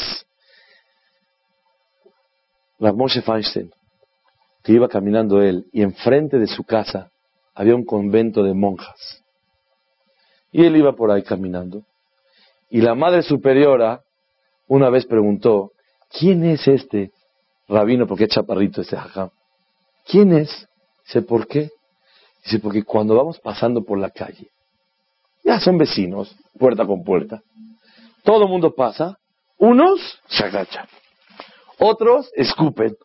Rav Moshe Feinstein que iba caminando él y enfrente de su casa había un convento de monjas. Y él iba por ahí caminando. Y la madre superiora una vez preguntó, ¿quién es este rabino? Porque es chaparrito este jajam. ¿Quién es? Dice, ¿por qué? Dice, porque cuando vamos pasando por la calle, ya son vecinos, puerta con puerta, todo el mundo pasa, unos se agachan, otros escupen,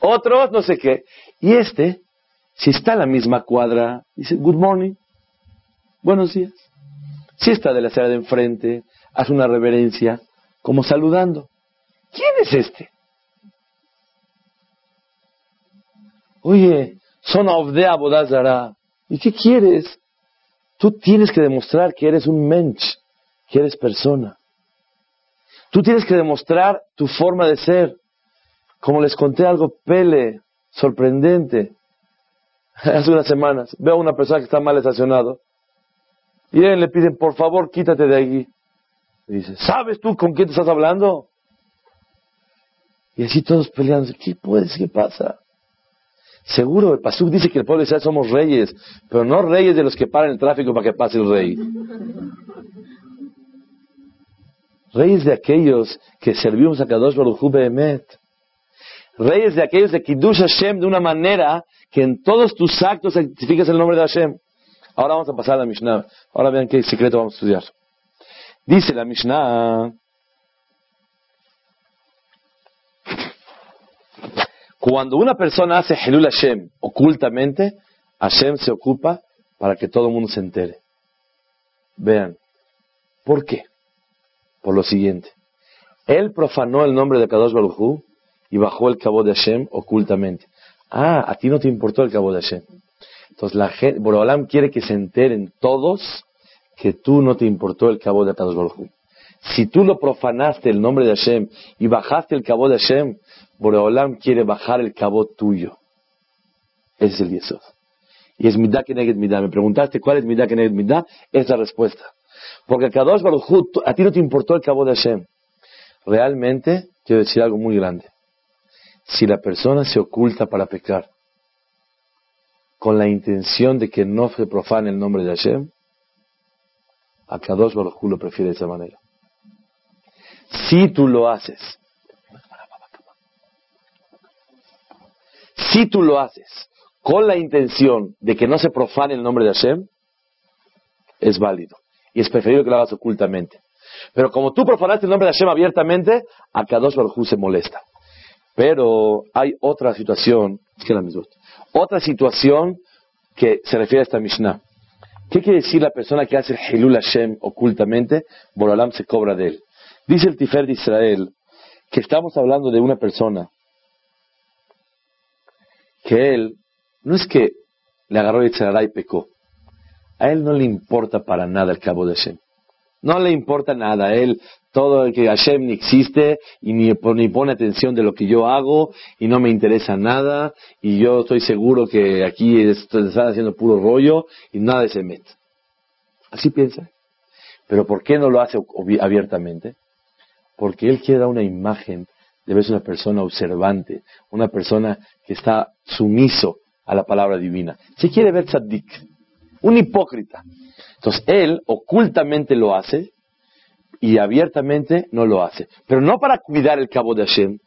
otros no sé qué, y este, si está en la misma cuadra, dice, good morning, buenos días. Si está de la sala de enfrente, hace una reverencia, como saludando. ¿Quién es este? Oye, son of de Abodazara. ¿Y qué quieres? Tú tienes que demostrar que eres un mensch, que eres persona. Tú tienes que demostrar tu forma de ser. Como les conté algo pele, sorprendente. Hace unas semanas veo a una persona que está mal estacionado y él le piden, por favor, quítate de allí. Y dice, ¿sabes tú con quién te estás hablando? Y así todos peleando, ¿qué puedes? ¿Qué pasa? Seguro, el Pasuk dice que el pueblo de Israel somos reyes, pero no reyes de los que paran el tráfico para que pase el rey. Reyes de aquellos que servimos a Kadosh Baruch Hu Behemet. Reyes de aquellos de Kiddush Hashem de una manera que en todos tus actos santificas el nombre de Hashem. Ahora vamos a pasar a la Mishnah. Ahora vean qué secreto vamos a estudiar. Dice la Mishnah. Cuando una persona hace Helul Hashem ocultamente, Hashem se ocupa para que todo el mundo se entere. Vean, ¿por qué? Por lo siguiente. Él profanó el nombre de Kadosh Baruj y bajó el cabo de Hashem ocultamente. Ah, a ti no te importó el cabo de Hashem. Entonces la gente, Borolam quiere que se enteren todos que tú no te importó el cabo de Kadosh Baruj Si tú lo profanaste el nombre de Hashem y bajaste el cabo de Hashem, Boreolam quiere bajar el cabo tuyo. Ese es el Yesod. Y es Midah Keneged Midah. Me preguntaste cuál es Midah Keneged Midah. Es la respuesta. Porque Kadosh Baruj a ti no te importó el cabo de Hashem. Realmente, quiero decir algo muy grande. Si la persona se oculta para pecar, con la intención de que no se profane el nombre de Hashem, a Kadosh Baruj lo prefiere de esa manera. Si tú lo haces, si tú lo haces con la intención de que no se profane el nombre de Hashem, es válido. Y es preferible que lo hagas ocultamente. Pero como tú profanaste el nombre de Hashem abiertamente, a Kadosh Baruj se molesta. Pero hay otra situación, otra situación que se refiere a esta Mishnah. ¿Qué quiere decir la persona que hace el Hilul Hashem ocultamente? Borolam se cobra de él. Dice el Tifer de Israel que estamos hablando de una persona que él, no es que le agarró y y pecó. A él no le importa para nada el cabo de Hashem. No le importa nada a él todo el que Hashem ni existe y ni, ni, pone atención de lo que yo hago y no me interesa nada y yo estoy seguro que aquí están haciendo puro rollo y nada se mete. Así piensa. Pero ¿por qué no lo hace abiertamente? Porque él quiere dar una imagen de ver una persona observante, una persona que está sumiso a la palabra divina. Se quiere ver tzaddik, un hipócrita. Entonces él ocultamente lo hace y abiertamente no lo hace. Pero no para cuidar el cabo de Hashem,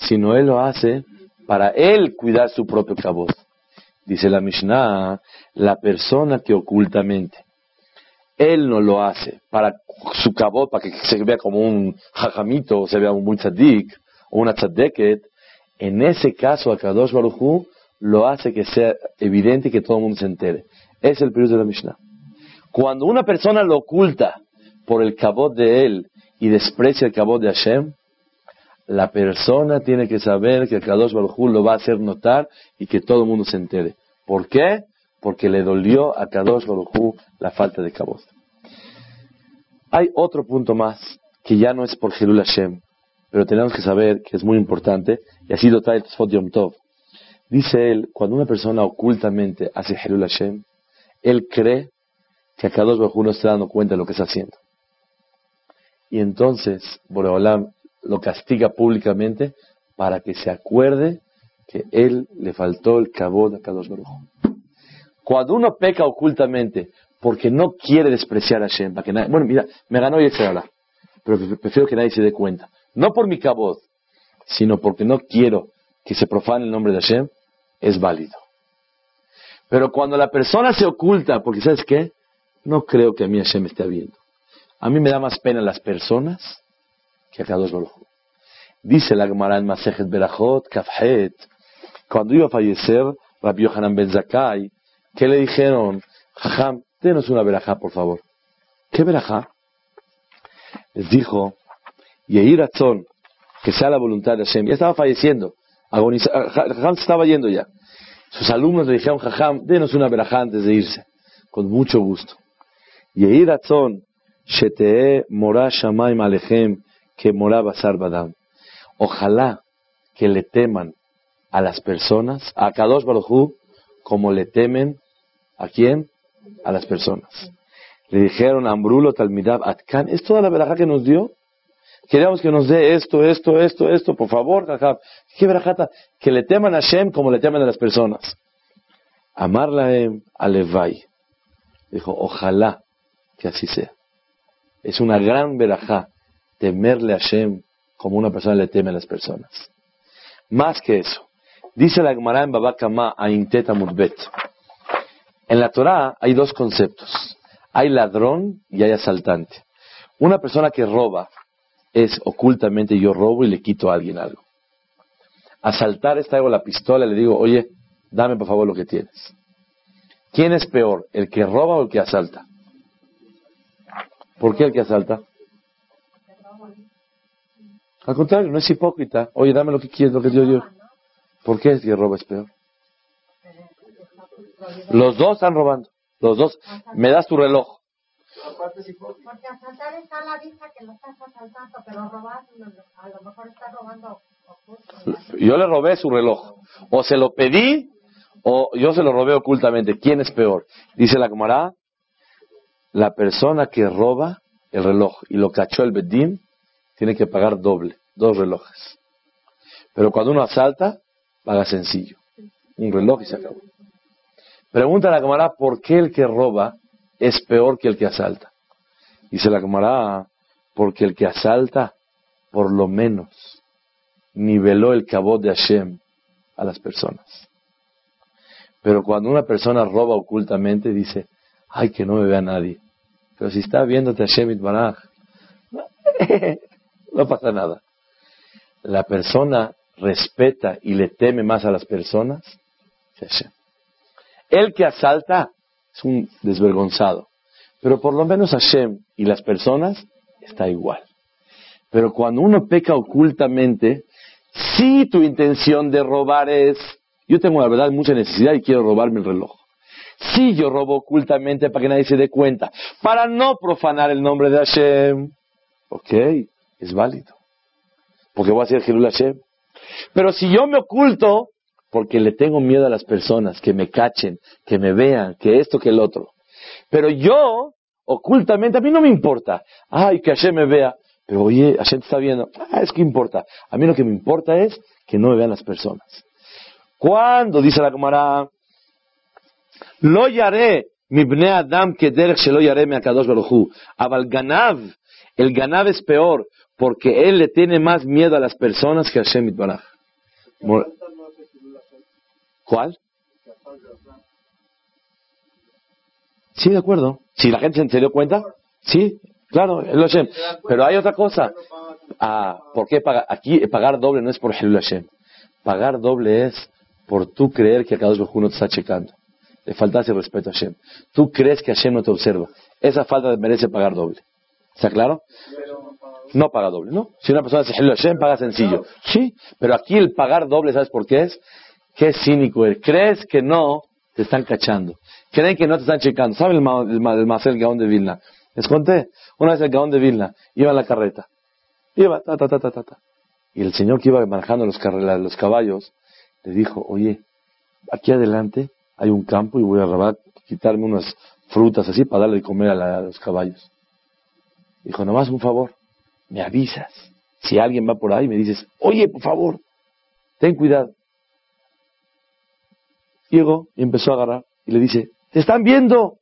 sino él lo hace para él cuidar su propio cabo. Dice la Mishnah, la persona que ocultamente él no lo hace para su cabo, para que se vea como un jajamito, se vea un muy tzadik, o una tzadeket, en ese caso a Kadosh Baruj lo hace que sea evidente y que todo el mundo se entere. Es el periodo de la Mishnah. Cuando una persona lo oculta por el cabot de él y desprecia el cabot de Hashem, la persona tiene que saber que el Kadosh Baruj lo va a hacer notar y que todo el mundo se entere. ¿Por qué? Porque le dolió a Kadosh Baruj la falta de cabot. Hay otro punto más que ya no es por Jerul Hashem, pero tenemos que saber que es muy importante y así lo trae el Yom Tov. Dice él, cuando una persona ocultamente hace Jerul Hashem, él cree que a dos Baruj no está dando cuenta de lo que está haciendo. Y entonces Boreolam lo castiga públicamente para que se acuerde que él le faltó el cabo de Kadosh Baruj. Cuando uno peca ocultamente porque no quiere despreciar a Hashem, bueno, mira, me ganó y habla, pero prefiero que nadie se dé cuenta. No por mi cabot, sino porque no quiero que se profane el nombre de Hashem, es válido. Pero cuando la persona se oculta, porque ¿sabes qué? No creo que a mí Hashem me esté viendo. A mí me da más pena las personas que a Kadosh Baruj Dice la Gemara en Masejet Berachot, Kafhet, cuando iba a fallecer Rabbi Yohanan Ben Zakai, ¿qué le dijeron? Jajam, denos una verajá, por favor. ¿Qué verajá? Les dijo, Yehi Ratzon, que sea la voluntad de Hashem. Ya estaba falleciendo. Jajam se estaba yendo ya. Sus alumnos le dijeron, Jajam, denos una verajá antes de irse. Con mucho gusto. Yehi Ratzon, Shetee Mora Shamaim Alechem, que Mora Basar. Ojalá que le teman a las personas, a Kadosh Baruj como le temen a quién? A las personas. Le dijeron a Talmidab Atkan, ¿es toda la verajá que nos dio? Queremos que nos dé esto, esto, esto, esto, por favor, jajab. ¿Qué verajata? Que le teman a Shem como le temen a las personas. Amarlaem Alevai. Dijo, ojalá que así sea. Es una gran verajá temerle a Hashem como una persona le teme a las personas. Más que eso, dice la Gemara en Babakama a Inteta Mudbet. En la Torah hay dos conceptos. Hay ladrón y hay asaltante. Una persona que roba es ocultamente yo robo y le quito a alguien algo. Asaltar es traigo la pistola y le digo, oye, dame por favor lo que tienes. ¿Quién es peor, el que roba o el que asalta? ¿Por qué el que asalta? Al contrario, no es hipócrita. Oye, dame lo que quieres, lo que Dios dio. ¿Por qué el que roba es peor? Los dos están robando. Los dos. Me das tu reloj. Porque asaltar está a la vista que lo estás asaltando, pero robar a lo mejor está robando. Yo le robé su reloj. O se lo pedí o yo se lo robé ocultamente. ¿Quién es peor? Dice la camarada, la persona que roba el reloj y lo cachó el bedín, tiene que pagar doble, dos relojes. Pero cuando uno asalta, paga sencillo. Un reloj y se acabó. Pregunta a la camarada, ¿por qué el que roba es peor que el que asalta? Dice la camarada, Porque el que asalta, por lo menos, niveló el cabot de Hashem a las personas. Pero cuando una persona roba ocultamente, dice, ay, que no me vea nadie. Pero si está viéndote Hashem Itbaraj, no pasa nada. La persona respeta y le teme más a las personas que Hashem. El que asalta es un desvergonzado. Pero por lo menos Hashem y las personas está igual. Pero cuando uno peca ocultamente, si tu intención de robar es, yo tengo la verdad mucha necesidad y quiero robarme el reloj. Si yo robo ocultamente para que nadie se dé cuenta, para no profanar el nombre de Hashem, ok, es válido. Porque voy a hacer Jerul Hashem. Pero si yo me oculto, porque le tengo miedo a las personas, que me cachen, que me vean, que esto, que el otro. Pero yo, ocultamente, a mí no me importa. Ay, que Hashem me vea. Pero oye, Hashem te está viendo. Ah, es que importa. A mí lo que me importa es que no me vean las personas. Cuando dice la Gemara, lo yaré mi bne adam que derech lo yaré me akadosh baruchu. Abal ganav, el ganav es peor porque él le tiene más miedo a las personas que a Hashem Itbaraj. ¿Cuál? Sí, de acuerdo. Si la gente se dio cuenta, sí, claro, el Hashem. Pero hay otra cosa. Ah, ¿por qué pagar? Aquí pagar doble no es por el Hashem. Pagar doble es por tú creer que Kadosh Baruj no te está checando. Le faltas el respeto a Hashem. Tú crees que Hashem no te observa. Esa falta merece pagar doble. ¿Está claro? No paga doble, ¿no? Si una persona dice Hashem, paga sencillo. Sí, pero aquí el pagar doble, ¿sabes por qué es? Qué cínico eres. Crees que no te están cachando. Creen que no te están checando. ¿Saben el, el, el Gaón de Vilna? Les conté. Una vez el Gaón de Vilna iba en la carreta. Iba, ta, ta, ta, ta, ta. Y el señor que iba manejando los, los caballos le dijo, oye, aquí adelante hay un campo y voy a quitarme unas frutas así para darle de comer a, los caballos. Dijo, nomás un favor, me avisas. Si alguien va por ahí, me dices, oye, por favor, ten cuidado. Llegó y empezó a agarrar y le dice, te están viendo.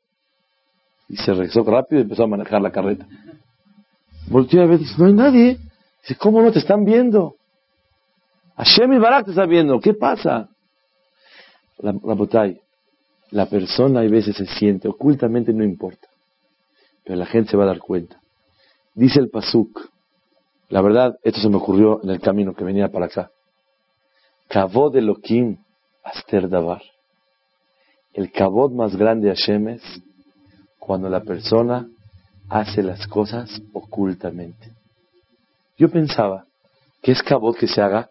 Y se regresó rápido y empezó a manejar la carreta. Volteó a ver dice, no hay nadie. Dice, ¿cómo no te están viendo? Hashem y Barak te está viendo. ¿Qué pasa? La, la, la persona a veces se siente, ocultamente no importa. Pero la gente se va a dar cuenta. Dice el Pasuk, la verdad, esto se me ocurrió en el camino que venía para acá. Kavod Elohim Aster Davar. El kavod más grande a Hashem es cuando la persona hace las cosas ocultamente. Yo pensaba que es kavod que se haga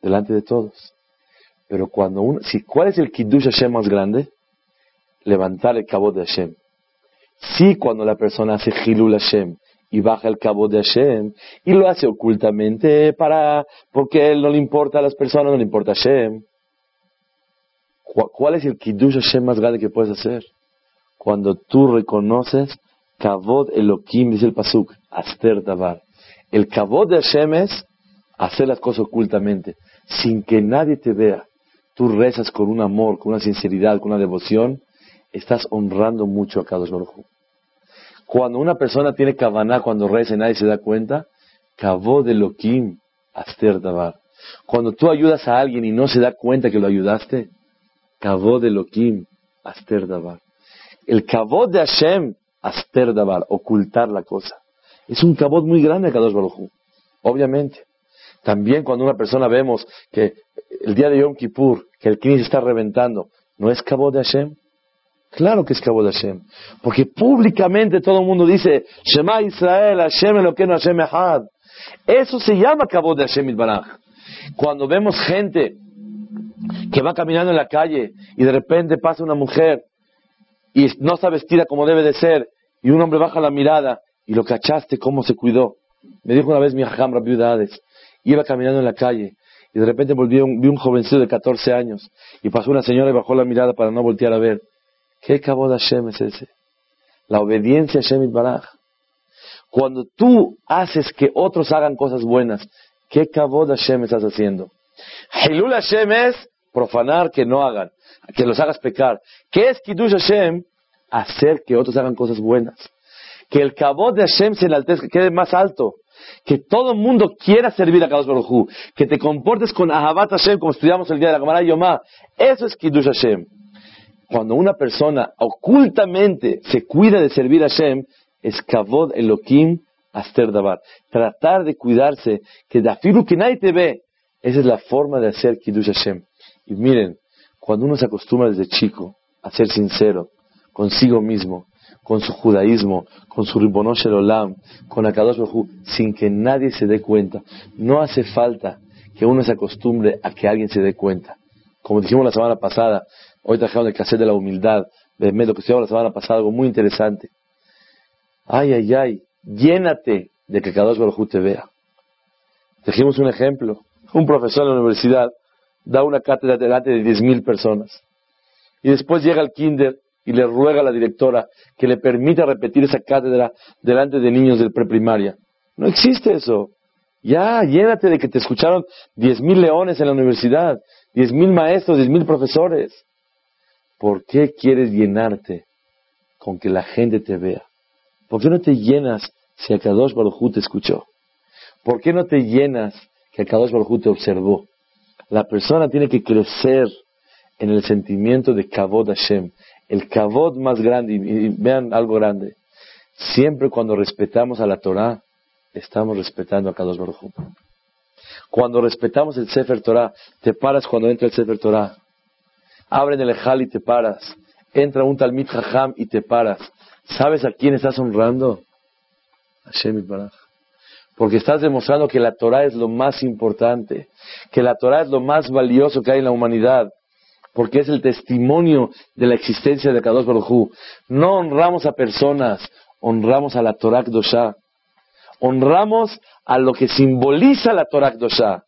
delante de todos. Pero cuando uno, si, ¿cuál es el kiddush Hashem más grande? Levantar el kavod de Hashem. Sí, cuando la persona hace hilul Hashem y baja el cabo de Hashem y lo hace ocultamente para porque él no le importa a las personas, no le importa a Hashem. ¿Cuál es el kiddush Hashem más grande que puedes hacer? Cuando tú reconoces Kavod Elohim, dice el Pasuk, Aster Davar. El Kavod de Hashem es hacer las cosas ocultamente, sin que nadie te vea. Tú rezas con un amor, con una sinceridad, con una devoción, estás honrando mucho a Kadosh Baruj Cuando una persona tiene kavaná, cuando reza y nadie se da cuenta, Kavod Elohim, Aster Davar. Cuando tú ayudas a alguien y no se da cuenta que lo ayudaste, Kavod Elohim, Aster Davar. El Kavod de Hashem, Aster Davar, ocultar la cosa. Es un Kavod muy grande a Kadosh Baruj Obviamente. También cuando una persona vemos que el día de Yom Kippur, que el Knis está reventando, ¿no es Kavod de Hashem? Claro que es Kavod de Hashem. Porque públicamente todo el mundo dice, Shema Israel, Hashem Eloqueno, Hashem Echad. Eso se llama Kavod de Hashem Itbaraj. Cuando vemos gente que va caminando en la calle y de repente pasa una mujer y no está vestida como debe de ser y un hombre baja la mirada y lo cachaste cómo se cuidó. Me dijo una vez mi hajam viudades, iba caminando en la calle y de repente volvió vi un jovencito de 14 años y pasó una señora y bajó la mirada para no voltear a ver. ¿Qué de Hashem es ese? La obediencia a Hashem Baraj. Cuando tú haces que otros hagan cosas buenas, ¿qué de Hashem estás haciendo? Hilul Hashem es profanar que no hagan, que los hagas pecar. ¿Qué es Kiddush Hashem? Hacer que otros hagan cosas buenas. que el cabot de Hashem se enaltezca, quede más alto, que todo el mundo quiera servir a Kadosh Baruj que te comportes con Ahabat Hashem como estudiamos el día de la Gemara Yomá, eso es Kiddush Hashem. Cuando una persona ocultamente se cuida de servir a Hashem, es Kavod Elohim Aster Dabar. Tratar de cuidarse, que da firu que nadie te ve, esa es la forma de hacer Kiddush Hashem. Y miren, cuando uno se acostumbra desde chico a ser sincero consigo mismo, con su judaísmo, con su Ribonosh Olam, con Akadosh Baruj sin que nadie se dé cuenta. No hace falta que uno se acostumbre a que alguien se dé cuenta. Como dijimos la semana pasada, hoy trajimos el cassette de la humildad, de lo que la semana pasada, algo muy interesante. Ay, ay, ay, llénate de que Akadosh Baruj te vea. Dijimos un ejemplo. Un profesor en la universidad da una cátedra delante de 10.000 personas. Y después llega al kinder y le ruega a la directora que le permita repetir esa cátedra delante de niños de preprimaria. No existe eso. Ya, llénate de que te escucharon diez mil leones en la universidad, diez mil maestros, diez mil profesores. ¿Por qué quieres llenarte con que la gente te vea? ¿Por qué no te llenas si Akadosh Baruj te escuchó? ¿Por qué no te llenas que Akadosh Baruj te observó? La persona tiene que crecer en el sentimiento de Kavod Hashem, el kavod más grande, y, vean algo grande, siempre cuando respetamos a la Torah, estamos respetando a Kadosh Baruj Cuando respetamos el Sefer Torah, te paras cuando entra el Sefer Torah. Abren el Ejal y te paras. Entra un Talmid Jajam y te paras. ¿Sabes a quién estás honrando? Hashem Baraj. Porque estás demostrando que la Torah es lo más importante, que la Torah es lo más valioso que hay en la humanidad porque es el testimonio de la existencia de Kadosh Baruj No honramos a personas, honramos a la Torah Dosha. Honramos a lo que simboliza la Torah Dosha.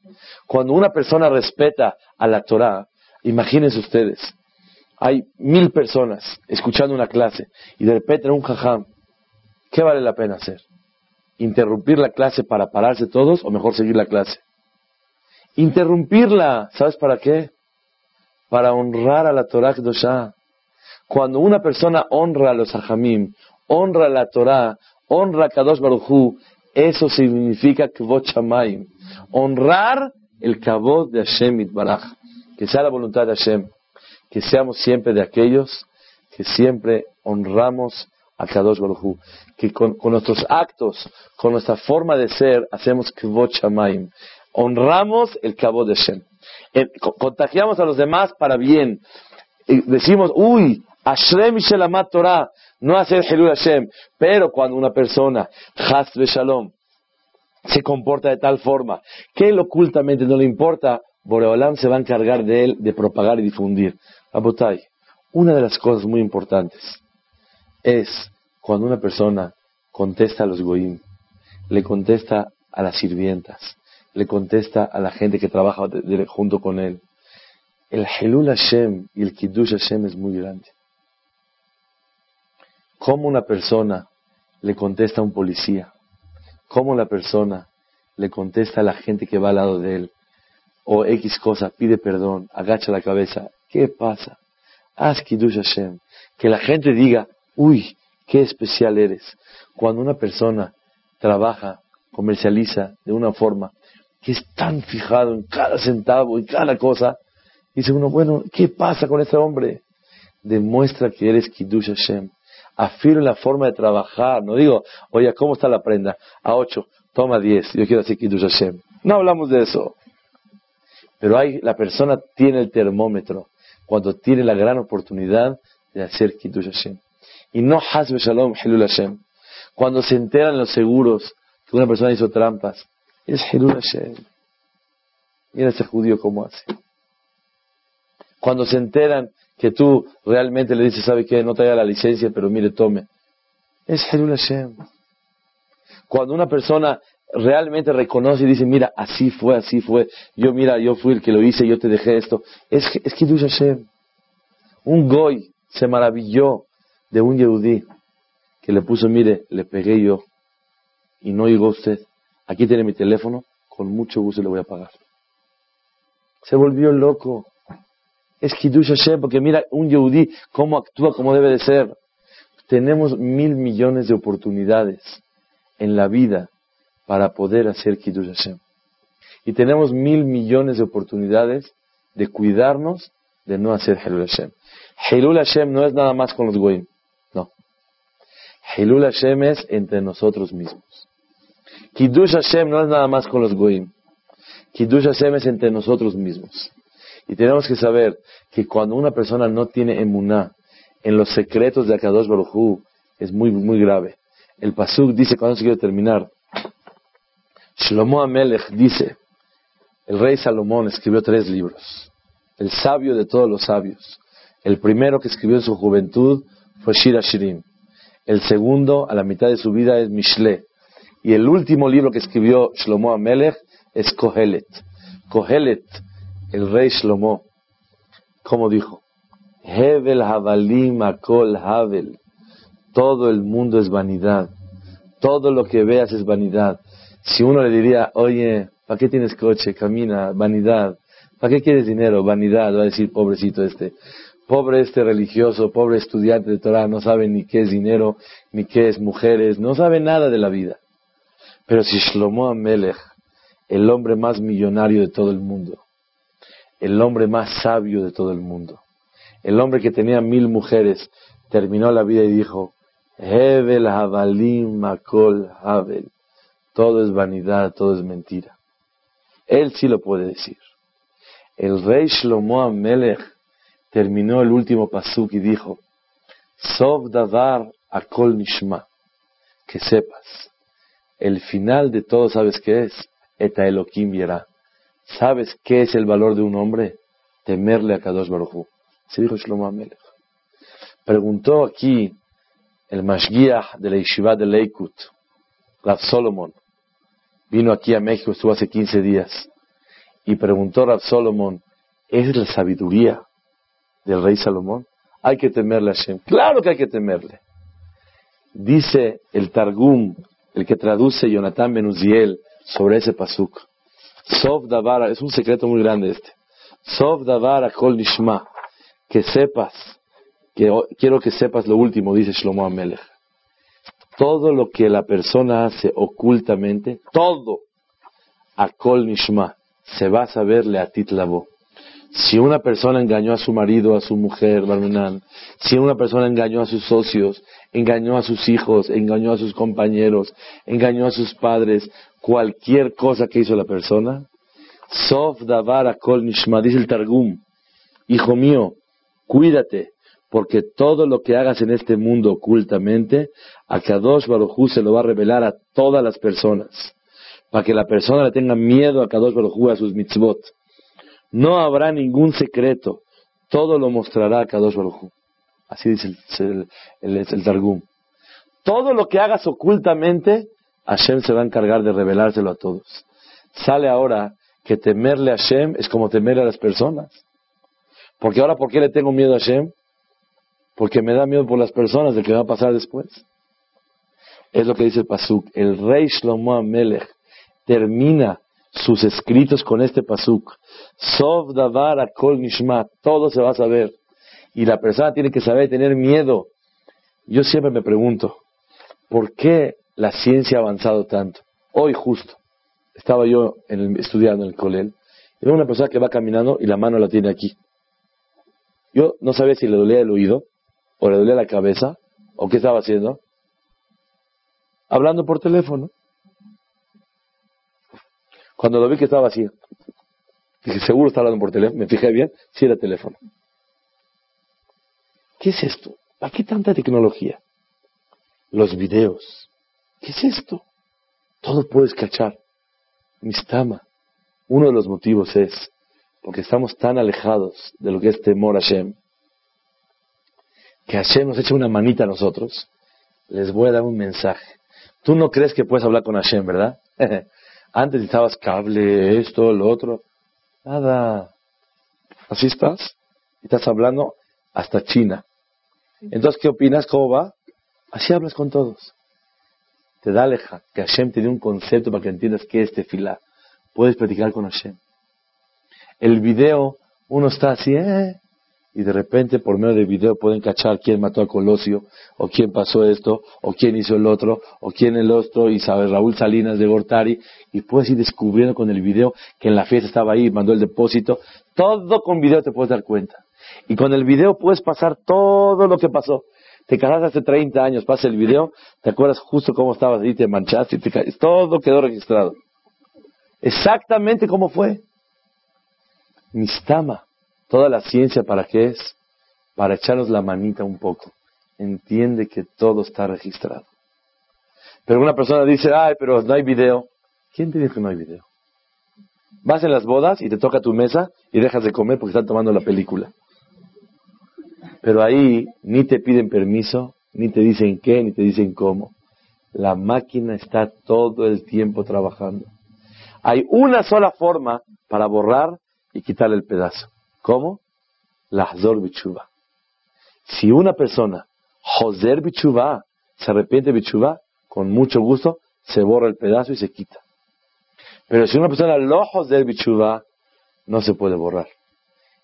Cuando una persona respeta a la Torah, imagínense ustedes, hay mil personas escuchando una clase y de repente un jajam, ¿qué vale la pena hacer? ¿Interrumpir la clase para pararse todos o mejor seguir la clase? Interrumpirla, ¿sabes para qué? para honrar a la Torah Kedoshá. Cuando una persona honra a los Hajamim, honra a la Torah, honra a Kadosh Baruchu, eso significa Kvot Shamayim. Honrar el Kavod de Hashem Itbaraj. Que sea la voluntad de Hashem. Que seamos siempre de aquellos que siempre honramos a Kadosh Baruchu. Que con, nuestros actos, con nuestra forma de ser, hacemos Kvot Shamayim. Honramos el Kavod de Hashem. Eh, contagiamos a los demás para bien. decimos, uy, Ashrem Shelamat Torah, no hacer Helul Hashem. Pero cuando una persona, Hasbe Shalom, se comporta de tal forma que él ocultamente no le importa, Boreolam se va a encargar de él de propagar y difundir. Abotay, una de las cosas muy importantes es cuando una persona contesta a los goim, le contesta a las sirvientas, le contesta a la gente que trabaja junto con él. El Helul Hashem y el Kiddush Hashem es muy grande. ¿Cómo una persona le contesta a un policía? ¿Cómo la persona le contesta a la gente que va al lado de él? O X cosa, pide perdón, agacha la cabeza. ¿Qué pasa? Haz Kiddush Hashem. Que la gente diga, uy, qué especial eres. Cuando una persona trabaja, comercializa de una forma que es tan fijado en cada centavo y cada cosa, dice uno, bueno, ¿qué pasa con este hombre? Demuestra que eres Kiddush Hashem. Afirma la forma de trabajar. No digo, oye, ¿cómo está la prenda? A ocho, toma diez, yo quiero hacer Kiddush Hashem. No hablamos de eso. Pero hay, la persona tiene el termómetro cuando tiene la gran oportunidad de hacer Kiddush Hashem. Y no Hasbe Shalom Hilul Hashem. Cuando se enteran los seguros que una persona hizo trampas, es Hilul Hashem. Mira ese judío cómo hace. Cuando se enteran que tú realmente le dices, ¿sabe qué? No te la licencia, pero mire, tome. Es Hilul Hashem. Cuando una persona realmente reconoce y dice, mira, así fue, así fue, yo mira, yo fui el que lo hice, yo te dejé esto, es, es Hashem. Un goy se maravilló de un yehudí que le puso, mire, le pegué yo y no llegó usted. Aquí tiene mi teléfono, con mucho gusto le voy a pagar. Se volvió loco. Es Kiddush Hashem, porque mira un Yehudí cómo actúa como debe de ser. tenemos mil millones de oportunidades en la vida para poder hacer Kiddush Hashem. Y tenemos mil millones de oportunidades de cuidarnos de no hacer Hilul Hashem. Hilul Hashem no es nada más con los goyim, no. Hilul Hashem es entre nosotros mismos. Kiddush Hashem no es nada más con los goyim. Kiddush Hashem es entre nosotros mismos. Y tenemos que saber que cuando una persona no tiene emuná en los secretos de Akadosh Baruj es muy, muy grave. El Pasuk dice, cuando se quiere terminar, Shlomo Amelech dice, el rey Salomón escribió tres libros, el sabio de todos los sabios. El primero que escribió en su juventud fue Shira Shirim. El segundo, a la mitad de su vida, es Mishle. Y el último libro que escribió Shlomo Amelech es Kohelet. Kohelet, el rey Shlomo, como dijo, Hevel Havalim Akol Havel. Todo el mundo es vanidad. Todo lo que veas es vanidad. Si uno le diría, oye, ¿para qué tienes coche? Camina, vanidad. ¿Para qué quieres dinero? Vanidad. Va a decir, pobrecito este. Pobre este religioso, pobre estudiante de Torah, no sabe ni qué es dinero, ni qué es mujeres, no sabe nada de la vida. Pero si Shlomo Amelech, el hombre más millonario de todo el mundo, el hombre más sabio de todo el mundo, el hombre que tenía mil mujeres, terminó la vida y dijo, Hevel Havalim Makol Havel. Todo es vanidad, todo es mentira. Él sí lo puede decir. El rey Shlomo Amelech terminó el último pasuk y dijo, Sov Davar Akol Nishma. Que sepas, el final de todo, ¿sabes qué es? Eta Elohim viera. ¿Sabes qué es el valor de un hombre? Temerle a Kadosh Baruj se dijo Shlomo Amelech. Preguntó aquí el Mashgiach de la Yeshiva de Leikut, Rav Solomon, vino aquí a México, estuvo hace 15 días, y preguntó Rav Solomon, ¿es la sabiduría del rey Salomón? Hay que temerle a Hashem. Claro que hay que temerle. Dice el Targum, el que traduce Jonathan Benuziel sobre ese pasuk. Sov Davara, es un secreto muy grande este. Sov Davara Kol Nishma que sepas, que, quiero que sepas lo último, dice Shlomo Amelech. Todo lo que la persona hace ocultamente, todo, a Kol Nishma, se va a saberle a Titlabo. Si una persona engañó a su marido, a su mujer, Barmenan, si una persona engañó a sus socios, engañó a sus hijos, engañó a sus compañeros, engañó a sus padres, cualquier cosa que hizo la persona, Sof Davar Kol Nishma, dice el Targum, hijo mío, Cuídate, porque todo lo que hagas en este mundo ocultamente, a Kadosh Baruj se lo va a revelar a todas las personas, para que la persona le tenga miedo a Kadosh Baruj a sus mitzvot. No habrá ningún secreto, todo lo mostrará a Kadosh Baruj Así dice el, Targum. Todo lo que hagas ocultamente, Hashem se va a encargar de revelárselo a todos. Sale ahora que temerle a Hashem es como temerle a las personas. Porque ahora, ¿por qué le tengo miedo a Hashem? Porque me da miedo por las personas de que va a pasar después. Es lo que dice el Pasuk. El rey Shlomo Amelech termina sus escritos con este Pasuk. Sov Davar Akol Nishma. Todo se va a saber. Y la persona tiene que saber tener miedo. Yo siempre me pregunto, ¿por qué la ciencia ha avanzado tanto? Hoy justo, estaba yo estudiando en el colel, y veo una persona que va caminando y la mano la tiene aquí. Yo no sabía si le dolía el oído, o le dolía la cabeza, o qué estaba haciendo. Hablando por teléfono. Cuando lo vi que estaba así, dije, seguro está hablando por teléfono. Me fijé bien, sí era teléfono. ¿Qué es esto? ¿Para qué tanta tecnología? Los videos. ¿Qué es esto? Todo puedes cachar. Mistama. Uno de los motivos es porque estamos tan alejados de lo que es temor a Hashem, que Hashem nos echa una manita a nosotros, les voy a dar un mensaje. Tú no crees que puedes hablar con Hashem, ¿verdad? Antes necesitabas cable, esto, lo otro. Nada. Así estás. Y estás hablando hasta China. Entonces, ¿qué opinas? ¿Cómo va? Así hablas con todos. Te da aleja que Hashem te dé un concepto para que entiendas qué es tefilá. Puedes platicar con Hashem el video, uno está así, eh, y de repente por medio del video pueden cachar quién mató a Colosio, o quién pasó esto, o quién hizo el otro, o quién el otro, y sabe Raúl Salinas de Gortari, y puedes ir descubriendo con el video que en la fiesta estaba ahí, mandó el depósito, todo con video te puedes dar cuenta. Y con el video puedes pasar todo lo que pasó. Te casaste hace 30 años, pasa el video, te acuerdas justo cómo estabas ahí, te manchaste, te caes, todo quedó registrado. Exactamente como fue. Mistama. Toda la ciencia, ¿para qué es? Para echarnos la manita un poco. Entiende que todo está registrado. Pero una persona dice, ay, pero no hay video. ¿Quién te dice que no hay video? Vas en las bodas y te toca tu mesa y dejas de comer porque están tomando la película. Pero ahí ni te piden permiso, ni te dicen qué, ni te dicen cómo. La máquina está todo el tiempo trabajando. Hay una sola forma para borrar y quitar el pedazo. ¿Cómo? Lahzor bichuva. Si una persona, Joser bichuva, se arrepiente bichuva, con mucho gusto, se borra el pedazo y se quita. Pero si una persona lo Joser bichuva, no se puede borrar.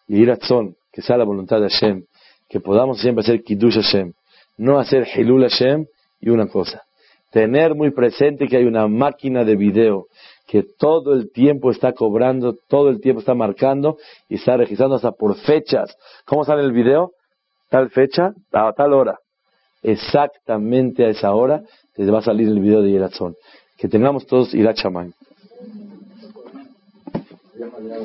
Y ir son, que sea la voluntad de Hashem, que podamos siempre hacer Kiddush Hashem, no hacer Hilul Hashem, y una cosa, tener muy presente que hay una máquina de video que todo el tiempo está cobrando, todo el tiempo está marcando y está registrando hasta por fechas. ¿Cómo sale el video? Tal fecha, a tal hora. Exactamente a esa hora te va a salir el video de Yerazón. Que tengamos todos Irachamán. يحيى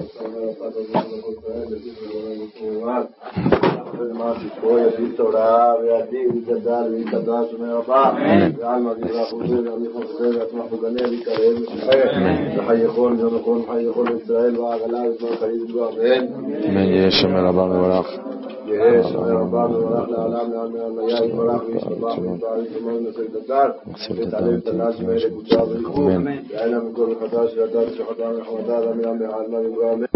وسعيد من يشمل ربنا وراخ يعيش ربنا ورحنا على من عمل المياه ورحنا إيش الله من طارق المولى سيد الدار بيت عليه الدلاج ميرك وجاب الكوم يعني من كل حداش لدار سحدان حمدان من عمل عالم يبرامي